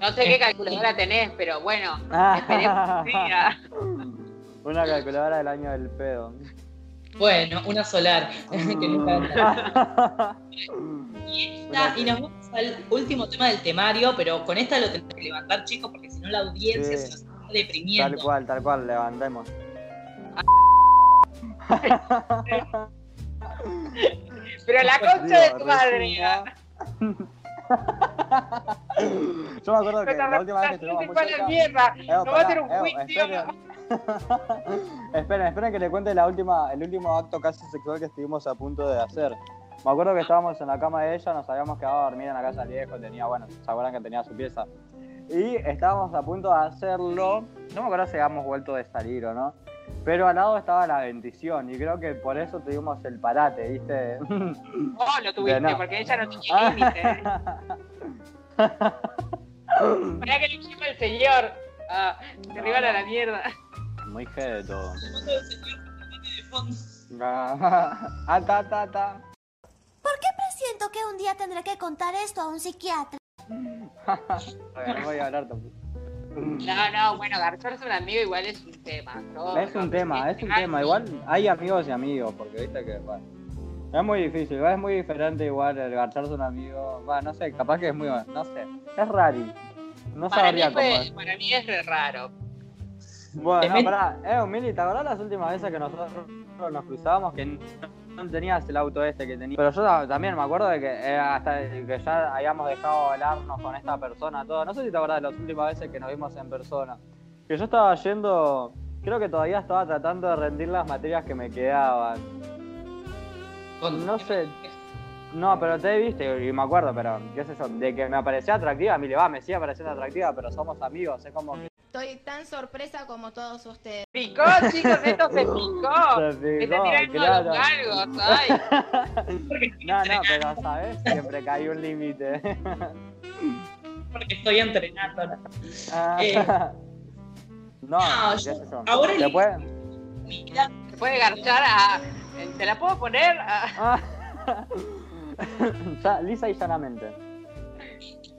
No sé qué calculadora tenés, pero bueno, esperemos que. Una calculadora del año del pedo. Bueno, una solar. que nunca y, esta- y nos vamos al último tema del temario, pero con esta lo tenemos que levantar, chicos, porque si no la audiencia Sí. se nos deprimiendo. Tal cual, tal cual, levantemos. Pero la concha de tu madre. Yo me acuerdo que la última vez que estuvimos muy ¿Cuál es cerca... mierda? Evo, No va a pará, tener un Evo, juicio. esperen. esperen, esperen que le cuente la última, el último acto casi sexual que estuvimos a punto de hacer. Me acuerdo que estábamos en la cama de ella, nos habíamos quedado a dormir en la casa del viejo, tenía, bueno, se acuerdan que tenía su pieza. Y estábamos a punto de hacerlo, no me acuerdo si habíamos vuelto de salir o no, pero al lado estaba la bendición y creo que por eso tuvimos el parate, ¿viste? Oh, lo tuviste, no. porque ella no tenía límite. Para que le llama el señor. Ah, se regala la mierda. Muy fe de todo. Fondo. ah, ta, ta, ta. ¿Por qué presiento que un día tendré que contar esto a un psiquiatra? no voy a hablar tampoco. No, no, bueno, garcharse un amigo igual es un tema. Es un tema, es un tema. Igual hay amigos y amigos, porque viste que, bueno, es muy difícil, igual es muy diferente igual el garcharse un amigo. Va, no sé, capaz que es muy, no sé, es rari. No para, mí sabría cómo es. para mí es re raro. Bueno, no, Depende- pará, eh, Mili, ¿te acordás las últimas veces que nosotros nos cruzábamos que no no tenías el auto este que tenías? Pero yo ta- también me acuerdo de que eh, hasta que ya habíamos dejado hablarnos con esta persona, todo. No sé si te acordás de las últimas veces que nos vimos en persona. Que yo estaba yendo, creo que todavía estaba tratando de rendir las materias que me quedaban. No sé. No, pero te viste y me acuerdo, pero qué sé yo, de que me parecía atractiva, a mí le va, me sigue pareciendo atractiva, pero somos amigos, es como que Estoy tan sorpresa como todos ustedes. Picó, chicos, esto se picó. Se Me picó, tirando claro. los galgos, ay. No, no, pero sabes, siempre que hay un límite. Porque estoy entrenando. Ah, Eh, no, yo- ahora el- Después, Mira, Se puede garchar a. ¿Te la puedo poner? Ah, ya, lisa y llanamente.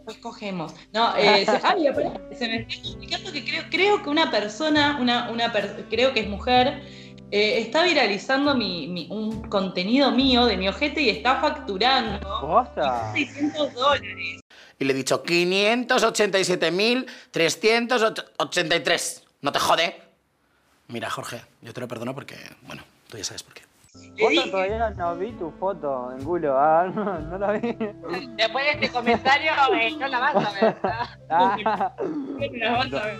Pues cogemos. No, eh, se, ay, aparte, se me está explicando que creo, creo que una persona, una, una per- creo que es mujer, eh, está viralizando mi, mi- un contenido mío de mi ojete y está facturando ¿Posta? 600 dólares. Y le he dicho 587.383. ¿No te jode? Mira, Jorge, yo te lo perdono porque, bueno, tú ya sabes por qué. Posta todavía no vi tu foto en culo, ah, no, no la vi. Después de este comentario, eh, no la vas a ver. Ah, La vas a ver,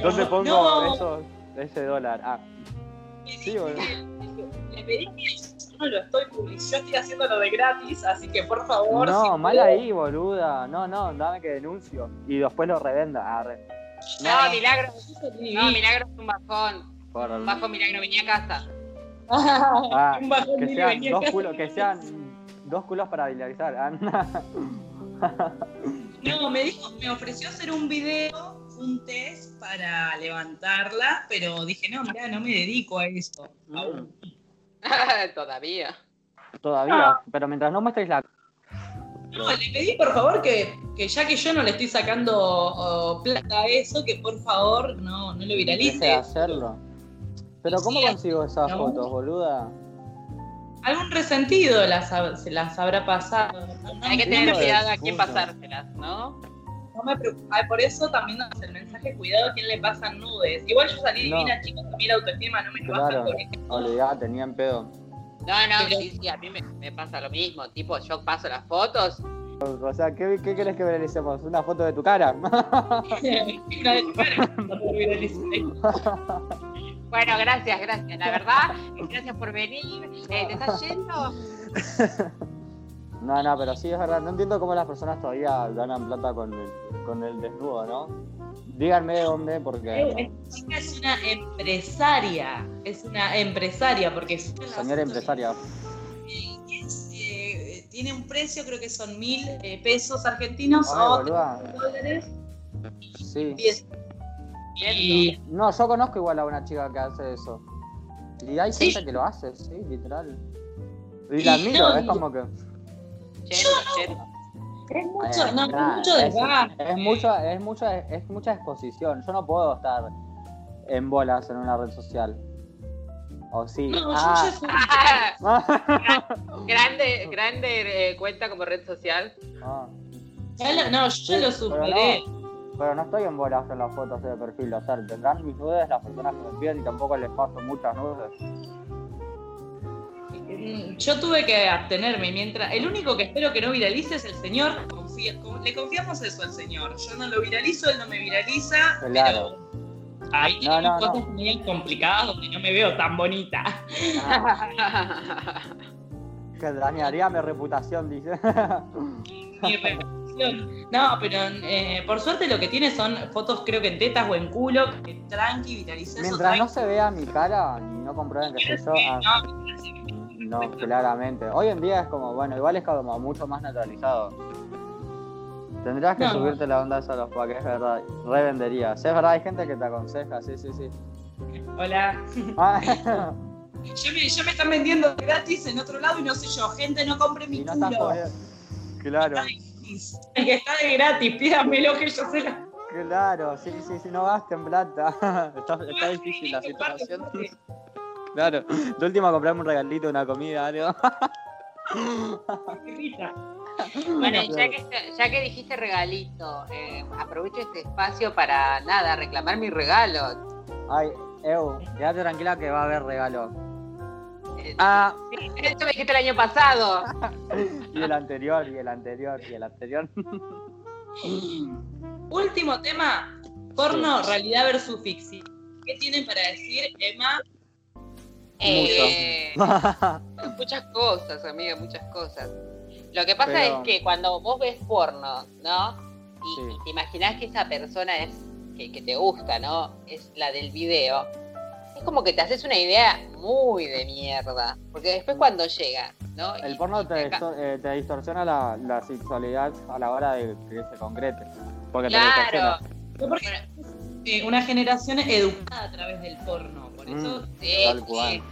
pero- ¿Dónde pongo No, esos- ese dólar? Ah, sí, boludo. Le pedí que yo no lo estoy publicando, yo estoy haciéndolo de gratis, así que por favor. No, si mal puedo- ahí, boluda. No, no, dame que denuncio. Y después lo revenda. Arre. No, milagro. No, milagro es un bajón. Por- Un bajón, milagro, venía a casa. Ah, Un bajón que sean venía dos culos, que sean dos culos para viralizar. Ah, No, me dijo, me ofreció hacer un video, un test para levantarla, pero dije, no, mira, no me dedico a eso. aún. Todavía. Todavía, pero mientras no muestres la. No, le pedí por favor que, que ya que yo no le estoy sacando oh, plata a eso, que por favor no, no lo Deje de viralice. hacerlo. Pero ¿cómo Sí, consigo esas no. fotos, boluda? algún resentido las, se las habrá pasado. No, Hay que tener cuidado a quién pasárselas, ¿no? No me preocupa. Por eso también nos el mensaje, cuidado a quién le pasan nudes. Igual yo salí No. divina, chicos, a mí la autoestima no me lo baja Claro, olvidate, ni en pedo. No, no, sí, sí, a mí me, me pasa lo mismo. Tipo, yo paso las fotos. O sea, ¿qué, qué querés que realicemos? ¿Una foto de tu cara? Una de tu cara. Bueno, gracias, gracias. La verdad, gracias por venir. Eh, ¿Te estás yendo? No, no, pero sí es verdad. No entiendo cómo las personas todavía ganan plata con el, con el desnudo, ¿no? Díganme de dónde, porque. Esta chica es una empresaria. Es una empresaria porque Señora empresaria. es, eh, tiene un precio, creo que son mil eh, pesos argentinos Ay, o boluda. dólares. Sí. Y es- y- No, yo conozco igual a una chica que hace eso. Y hay Sí. gente que lo hace, sí, literal. Y Y la admiro, no, es como que. Yendo, yendo. Es mucho, Eh, no, es nah, mucho es, desgaste. es mucha, es mucha, es mucha exposición. Yo no puedo estar en bolas en una red social. O sí. No, yo ah, Ah, grande, grande eh, cuenta como red social. ah. Ya lo- no, yo lo superé. no, pero no estoy en bolas en las fotos de perfil. O sea, tendrán mis nudes las personas que me piden y tampoco les paso muchas nudes. Mm, Yo tuve que abstenerme mientras. El único que espero que no viralice es el señor. Le confiamos eso al señor. Yo no lo viralizo, él no me viraliza. Claro. Pero ahí No, no, no. cosas medio complicadas donde no me veo tan bonita. Que dañaría mi reputación, dice. Mi reputación. No, pero eh, por suerte lo que tiene son fotos, creo que en tetas o en culo, que tranqui, viraliza eso. Mientras no tranqui. se vea mi cara y no comprueben que soy yo. ah, no, claramente. Hoy en día es como, bueno, igual es como mucho más naturalizado. Tendrías que No. subirte la onda esa a los paques, es verdad. Revendería. Es verdad, hay gente que te aconseja, sí, sí, sí. Hola. Ah, Ya me, ya me están vendiendo gratis en otro lado y no sé yo. Gente, no compre mi y no culo. jodiendo. El que está de gratis, pídamelo que yo se la. claro, sí, sí, sí, no gasten plata. está, está difícil la situación. Claro, de última comprarme un regalito, una comida, algo. Bueno, ya que, ya que dijiste regalito, eh, aprovecho este espacio para nada, reclamar mi regalo. Ay, Eu, quédate tranquila que va a haber regalo. Ah, Esto me dijiste el año pasado. y el anterior, y el anterior, y el anterior. Último tema: porno, realidad versus ficción. ¿Qué tienen para decir, Emma? Eh, muchas cosas, amiga, muchas cosas. Lo que pasa Pero- es que cuando vos ves porno, ¿no? Y, Sí. y te imaginás que esa persona es que, que te gusta, ¿no? Es la del video. Es como que te haces una idea muy de mierda. Porque después cuando llega, ¿no? El Y- porno y te, te distor- eh, te distorsiona la, la sexualidad a la hora de que se concrete. Porque te Claro. distorsiona. Porque eh, una generación educada a través del porno. Por eso. Mm, Sí, tal sí. cual.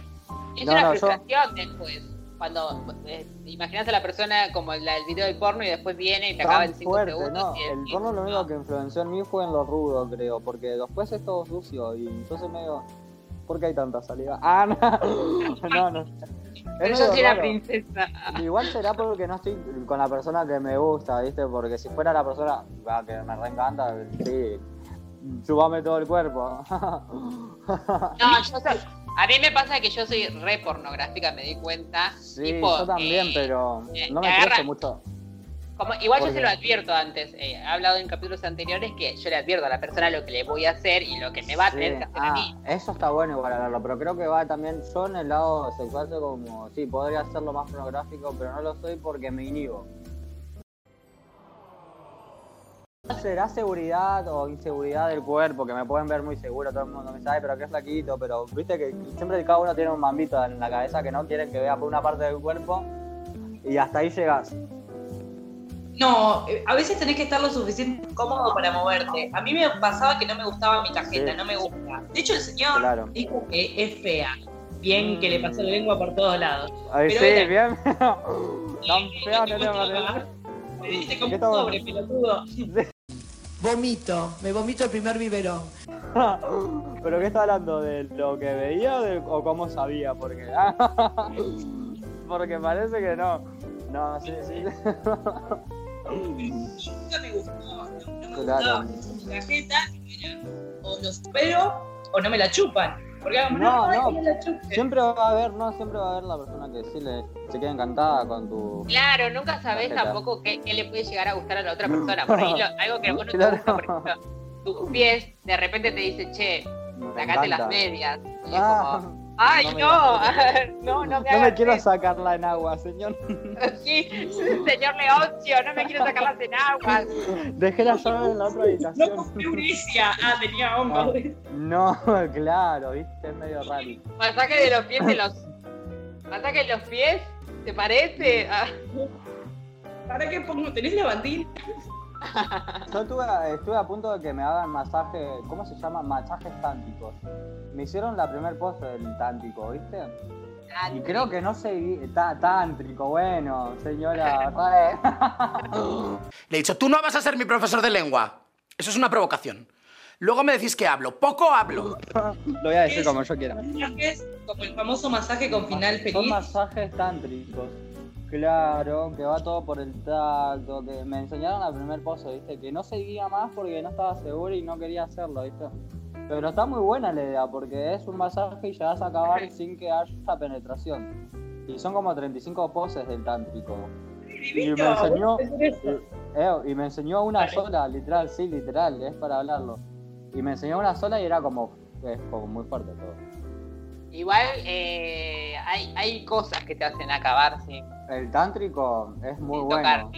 Es No, una no, yo- frustración después. Cuando eh, imaginas a la persona como la, el video del porno y después viene y te acaba Tan en 5 fuerte, segundos. no. y El decís, porno lo único que influenció en mí fue en lo rudo, creo. Porque después es todo sucio y entonces medio. ¿Por qué hay tanta saliva? Ah, no. no, no. Pero yo soy la princesa. Igual será porque no estoy con la persona que me gusta, ¿viste? Porque si fuera la persona que me reencanta, sí, subame todo el cuerpo. No, yo soy- a mí me pasa que yo soy re pornográfica, me di cuenta. Sí, tipo, yo también, eh, pero eh, no me agarra- crece mucho. Como- igual yo se lo advierto antes. eh, he hablado en capítulos anteriores que yo le advierto a la persona lo que le voy a hacer y lo que me va a Sí, tener que hacer a ah, mí. eso está bueno igual hablarlo, pero creo que va también, yo en el lado sexual soy como, sí, podría hacerlo más pornográfico, pero no lo soy porque me inhibo. ¿Será seguridad o inseguridad del cuerpo? Que me pueden ver muy seguro, todo el mundo me sabe, pero que es flaquito, pero viste que siempre cada uno tiene un mambito en la cabeza que no quieren que vea por una parte del cuerpo y hasta ahí llegas. No, eh, a veces tenés que estar lo suficiente cómodo para moverte. A mí me pasaba que no me gustaba mi tarjeta, Sí. no me gusta. De hecho, el señor Claro. dijo que es fea. Bien que le pasó la lengua por todos lados. Ay, Pero sí, era- bien. Tan feo no le parece. Me dice ¿Qué como un sobre, pelotudo. Vomito, me vomito el primer biberón. ¿Pero qué está hablando? ¿De lo que veía o, de- o cómo sabía? Porque. porque parece que no. No, sí, sí. Nunca me gustó, no, no me Claro. gustaba mucho la jeta, era o los supero o no me la chupan. Porque como, No, no. que me la chupen. Siempre va a haber, no, siempre va a haber la persona que sí le, se queda encantada con tu. Claro, nunca sabés Tarjeta. tampoco qué, qué le puede llegar a gustar a la otra persona. Por ahí lo- algo que a vos no te gusta, por ejemplo, tus pies, de repente te dice, che, sacate las medias. Y es Ah, como, ay, no me no, no, no me no me quiero sacarla en agua, señor. Sí, señor Leoncio, no me quiero sacarlas en agua. Dejé la llave en la otra habitación. Euricia. Ah, tenía hongos. No, claro, viste, es medio raro. Masaje de los pies de los. Masaje de los pies, ¿te parece? Ah, ¿Para qué pongo? ¿Tenés lavandina? Yo estuve, a- estuve a punto de que me hagan masaje, ¿cómo se llama? Masajes tánticos. Me hicieron la primer pose del tántico, ¿viste? Y creo que no seguí, tá- tántrico, bueno, señora. Le he dicho, tú no vas a ser mi profesor de lengua. Eso es una provocación. Luego me decís que hablo. Poco hablo. Lo voy a decir como yo quiera. Como el famoso masaje con final Son feliz. masajes tántricos. Claro, que va todo por el tacto, que me enseñaron la primer pose, ¿viste? Que no seguía más porque no estaba seguro y no quería hacerlo, ¿viste? Pero está muy buena la idea porque es un masaje y ya vas a acabar sin que haya penetración. Y son como 35 poses del tántrico. Y me enseñó, y, eh, y me enseñó una sola, literal, sí, literal, es para hablarlo. Y me enseñó una sola y era como, es como muy fuerte todo. Igual eh, hay, hay cosas que te hacen acabar, sí. El tántrico es muy bueno.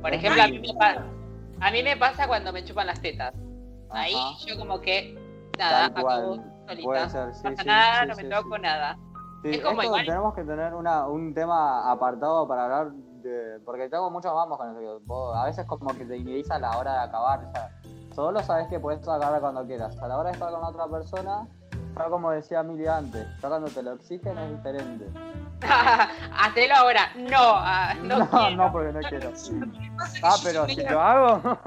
Por Es ejemplo, a mí, me pa- a mí me pasa cuando me chupan las tetas. Ahí yo como que, nada, acabo Puede solita. ser, sí, no pasa sí, nada, sí, no me toco nada. Es como esto igual- tenemos que tener una, un tema apartado para hablar de. Porque tengo muchos mamos con eso. Vos a veces como que te inhibís a la hora de acabar. o sea, solo sabes que puedes acabar cuando quieras. A la hora de estar con otra persona, ya como decía Mili antes, ya cuando te lo exigen es diferente. Hacelo ahora. No, ah, no, No, quiero. no, porque no quiero. Ah, pero si lo hago.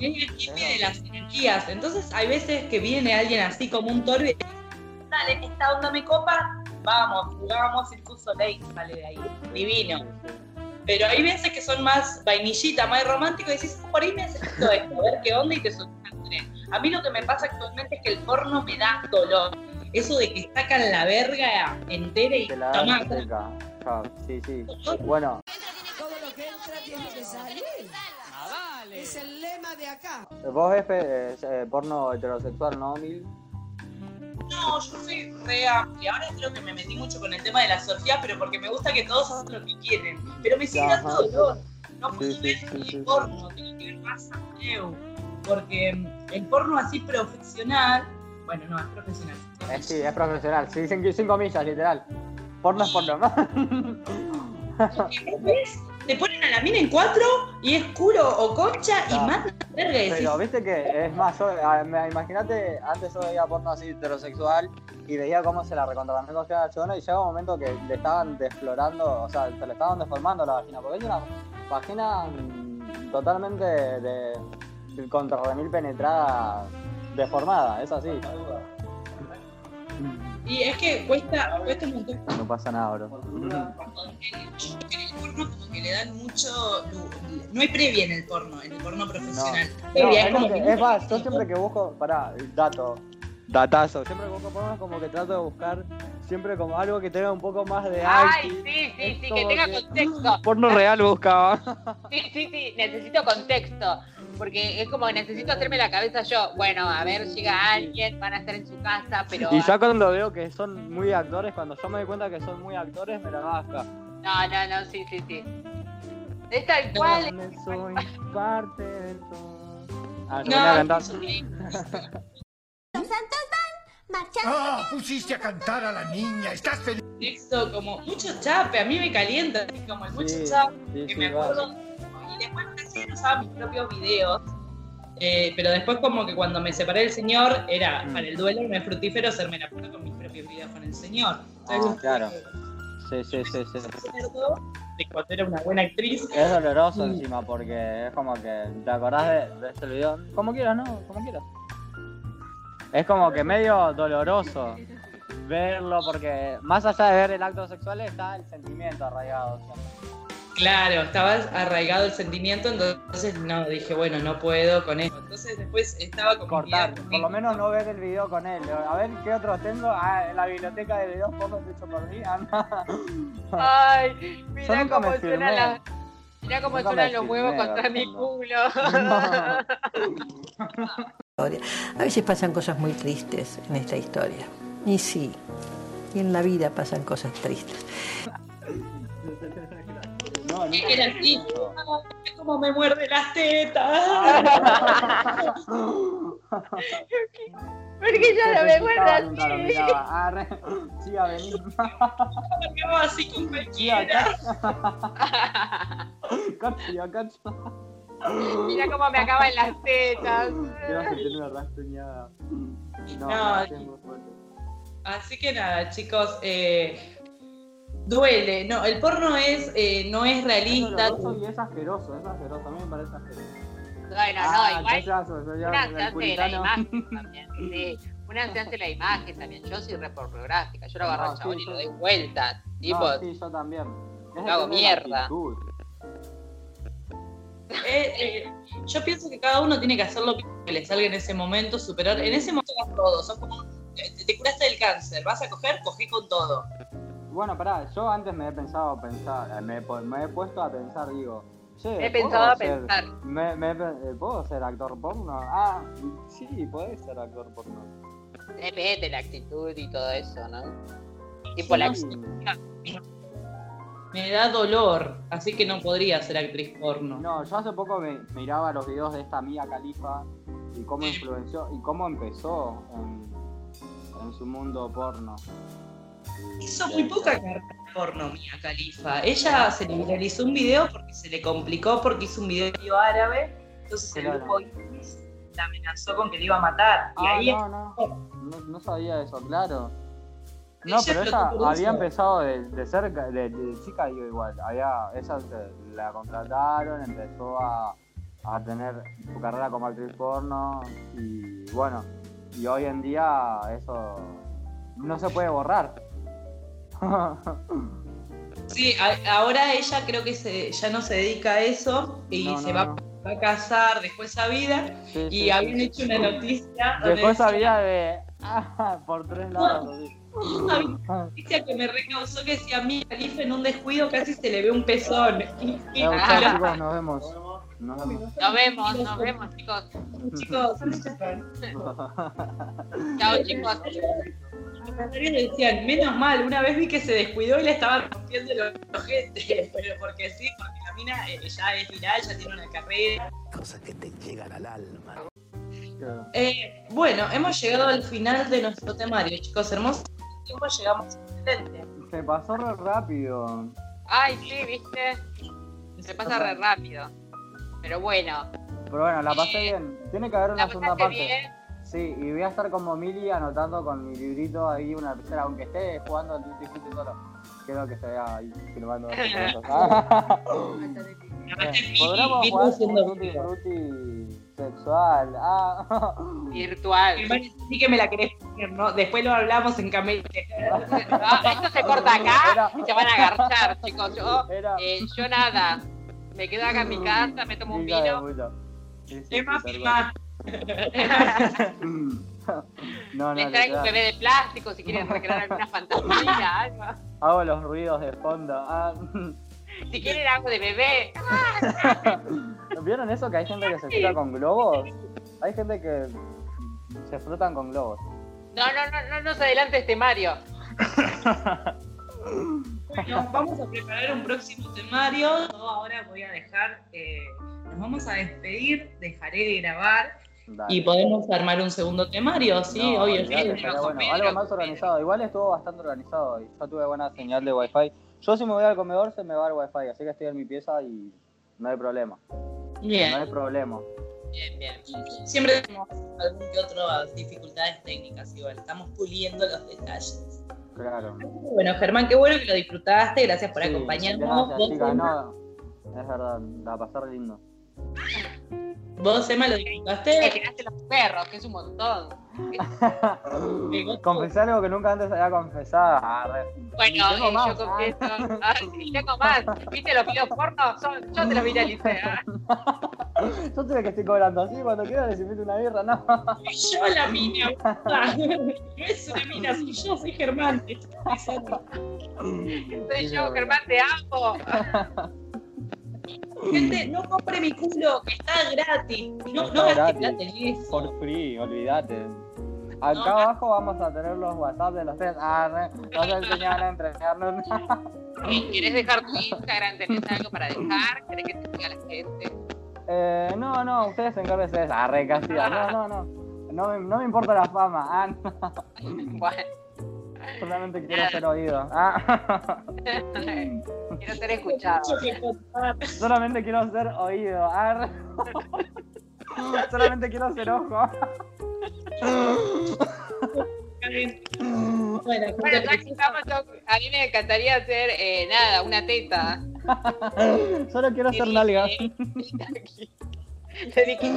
Es el límite de las energías. Entonces hay veces que viene alguien así como un dice, dale, esta onda me copa, vamos, jugamos Circus Soleil, sale de ahí. Divino. Pero hay veces que son más vainillita, más romántico y decís, por ahí necesito esto, a ver qué onda y te tren. A mí lo que me pasa actualmente es que el porno me da dolor. Eso de que sacan la verga entera y seca. Chao, Sí, sí. Bueno, Todo lo que entra tiene que salir. Es el lema de acá. vos ves eh, eh, porno heterosexual, ¿no, Mil? No, yo soy re amplia. Ahora creo que me metí mucho con el tema de la Sofía, pero porque me gusta que todos hacen lo que quieren. Pero me sigue dando dolor. No puedo ver sí, el sí, sí. porno, tengo que ver más amplio. Porque el porno así profesional, bueno, no, es profesional. Eh, sí, es profesional. Sí, cinco, cinco millas, literal. Porno es porno. Ves, te ponen a la mina en cuatro y es culo o concha y mata la verga y decís, Pero viste que es más, yo, imagínate, antes yo veía porno así heterosexual y veía cómo se la recontraban cogía a la chona y llega un momento que le estaban desflorando, o sea, se le estaban deformando la vagina, porque es una vagina totalmente de contra remil penetrada, deformada, es así. y es que cuesta, cuesta un montón. No pasa nada, bro. En el porno como que le dan mucho... No hay previa en el porno, en el porno No, profesional. No, Previa, es, como lo que- que- es más, yo siempre que busco, pará, dato, datazo, siempre que busco porno es como que trato de buscar siempre como algo que tenga un poco más de Ay, sí, sí, sí, que tenga que- contexto. Porno real buscaba. Sí, sí, sí, necesito contexto. Porque es como que necesito hacerme la cabeza yo. Bueno, a ver, llega alguien, van a estar en su casa, pero. Y ya cuando veo que son muy actores, cuando yo me doy cuenta que son muy actores, me la gasca. No, no, no, sí, sí, sí. Es tal cual. Soy parte de todo. Ah, No. Los santos van marchando. Ah, pusiste a cantar a la niña. ¿Estás feliz? Sexo, como mucho chape, a mí me calienta, así como el mucho Sí, chape, sí, que sí, me acuerdo. Después recién usaba mis propios videos, eh, pero después como que cuando me separé del señor, era Mm. para el duelo no es fructífero hacerme la puta con mis propios videos con el señor. Ah, claro. Sí, sí, sí, sí. recuerdo de cuando era una buena actriz. Es doloroso encima porque es como que te acordás de, de este video. Como quieras, ¿no? Como quieras. Es como que medio doloroso. verlo, porque más allá de ver el acto sexual está el sentimiento arraigado. siempre. Claro, estaba arraigado el sentimiento, entonces no, dije, bueno, no puedo con esto. Entonces después estaba con mi Cortar, vida- por lo menos no ver el video con él. A ver qué otros tengo. Ah, en la biblioteca de videos pocos hechos por mí. Ah, no. Ay, mira cómo me suena la. Mira cómo suenan los huevos contra mi culo. A veces pasan cosas muy tristes en esta historia. Y sí, y en la vida pasan cosas tristes. No, era así, "Ay, cómo me muerde las tetas. Porque ya no me muerde así. Ah, re- Sí, a venir. Me va así con cualquiera. Cacho, cacho. Mira cómo me acaban las tetas. Quiero tener una rastuñada. No, No, no. Así que nada, chicos, eh, duele. No, el porno es, eh, no es realista. Eso y es asqueroso, es asqueroso. A mí me parece asqueroso. Bueno, Ah, no, igual. ya, ya, Una se hace la imagen también. Sí, una se hace la imagen también. Yo soy re pornográfica. Yo lo agarro No, al chabón sí, y lo doy vuelta. Tipo, No, sí, yo también. Es lo hago de mierda. Eh, eh, yo pienso que cada uno tiene que hacer lo que le salga en ese momento, superar. En ese momento hagas todo. Sos como, te, te curaste del cáncer, vas a coger, cogí con todo. Bueno, pará, yo antes me he pensado pensar, eh, me, me he puesto a pensar, digo, che, He ¿puedo pensado a ser- pensar. Me, me eh, ¿Puedo ser actor porno? Ah, sí, podés ser actor porno. depende de la actitud y todo eso, ¿no? Tipo la. Me da dolor, así que no podría ser actriz porno. No, yo hace poco me miraba los videos de esta Mia Califa y cómo influenció y cómo empezó en, en su mundo porno. Hizo de- muy poca carrera porno, Mia Khalifa. Ella se le viralizó un video porque se le complicó porque hizo un video árabe. Entonces el grupo ISIS la amenazó con que le iba a matar. Y Ah, ahí no, no, no, no sabía eso, claro. No, Ella pero ella había empezado de, de cerca, de, de chica digo igual, había, ella la contrataron, empezó a, a tener su carrera como actriz porno y bueno, y hoy en día eso no se puede borrar. Sí, a- ahora ella creo que se, ya no se dedica a eso y No, se no, va, no. va a casar, dejó esa vida Sí, y sí, habían sí. hecho una noticia Después había de ah, por tres lados. había una noticia que me recausó que decía Mia Khalifa en un descuido casi se le ve un pezón. Chicos, nos vemos. Nos vemos. Nos vemos, nos vemos, chicos. chicos, Chao, chicos. Decían, menos mal, una vez vi que se descuidó y le estaban rompiendo los ojetes, pero porque sí, porque la mina eh, ya es viral, ya tiene una carrera. Cosas que te llegan al alma. Eh, bueno, hemos llegado al final de nuestro temario, chicos, hermosos. tiempo llegamos excelente. Se pasó re rápido. Ay, sí, viste. Se pasa re rápido. Pero bueno, Pero bueno, la pasé bien. Tiene que haber una la segunda parte. bien. Sí, y voy a estar como Mili anotando con mi librito ahí una lapicera, aunque esté jugando al Frutti solo. Quiero que se vea ahí filmando. Eh, Podríamos jugar Tutti Frutti sexual. Ah. Virtual. Sí que me la querés poner, ¿no? Después lo hablamos en camete. Ah, esto se corta acá y se van a agarchar, chicos. Yo, eh, yo nada. Me quedo acá en mi casa, me tomo un vino. sí, tal firma. No, no, Les traigo un bebé de plástico si quieren recrear alguna fantasía, algo. Hago los ruidos de fondo. Ah. Si quieren algo de bebé. ¿Vieron eso que hay gente que se frota con globos? Hay gente que se frotan con globos. No, no, no, no nos adelante este Mario. Bueno, vamos a preparar un próximo temario. Yo ahora voy a dejar, eh, nos vamos a despedir, dejaré de grabar Dale. y podemos armar un segundo temario, ¿sí? No, sí. estaría bueno. Algo más organizado. Igual estuvo bastante organizado y yo tuve buena señal de wifi. Yo si me voy al comedor se me va el wifi, así que estoy en mi pieza y no hay problema. Bien. No hay problema. Bien, bien. Siempre tenemos algún que otro dificultades técnicas, igual. Estamos puliendo los detalles. Claro. Bueno, Germán, qué bueno que lo disfrutaste. Gracias por Sí, acompañarnos. Gracias. Emma, No, es verdad, la pasé re lindo. Vos, Emma, lo Le disfrutaste. tiraste los perros, que es un montón. Confesé algo que nunca antes había confesado. Bueno, tengo eh, más, yo confieso. Ah, sí, tengo más. ¿Viste los videos porno? Son- yo te los viralicé. ah. Yo sé que estoy cobrando así, cuando quieras les invito una birra, no. Soy yo la mina. No es una mina, soy yo, soy Germán. te estoy. Soy yo, Germán, te amo. Gente, no compre mi culo, que está gratis. No, no Está gratis. plata en eso. Por free, olvídate. Acá abajo vamos a tener los WhatsApp de los tres. Ah, no se enseñan a entregarnos. ¿Querés dejar tu Instagram? ¿Tenés algo para dejar? ¿Querés que te siga la gente? Eh, no, no, ustedes encárguense de esa. Arre, Castilla. No, no, no. No me, no me importa la fama. Ah, no. Bueno, Solamente quiero ser oído. Ah. quiero ser escuchado. Solamente quiero ser oído. Arre. Solamente quiero ser ojo. Bueno, Bueno, estamos, a mí me encantaría hacer, eh, nada, una teta. Solo quiero ser nalga. Le dije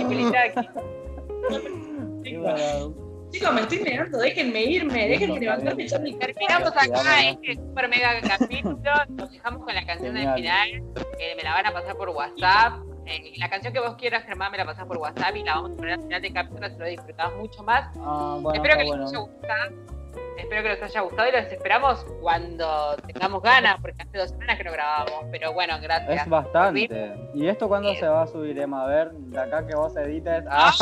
Chicos, me estoy negando, déjenme irme, déjenme levantarme mi Terminamos acá este super mega capítulo. Nos dejamos con la canción del final. que me la van a pasar por WhatsApp. Eh, la canción que vos quieras, Germán, me la pasás por WhatsApp y la vamos a poner al final del capítulo. Se lo disfrutamos mucho más. Ah, bueno, Espero que les haya gustado. Espero que les haya gustado y los esperamos cuando tengamos ganas, porque hace dos semanas que no grabábamos. Pero bueno, gracias. Es bastante. ¿Y esto cuándo se va a subir, Emma? A ver, de acá que vos edites. Ah,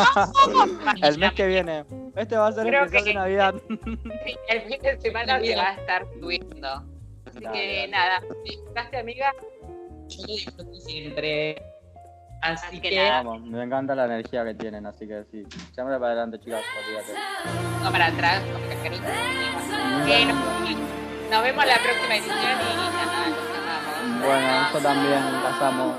el mes que viene. Este va a ser Creo especial que- de Navidad. El fin de semana se va a estar subiendo. Así que nada, ¿disfrutaste, amiga? Yo lo disfruto siempre. Así que que. nada. Vamos, me encanta la energía que tienen, así que sí. Siempre para adelante, chicas, olvídate. No para atrás, con cascarita. Eh, nos, nos vemos la próxima edición y nada, los amamos. Bueno, eso también pasamos.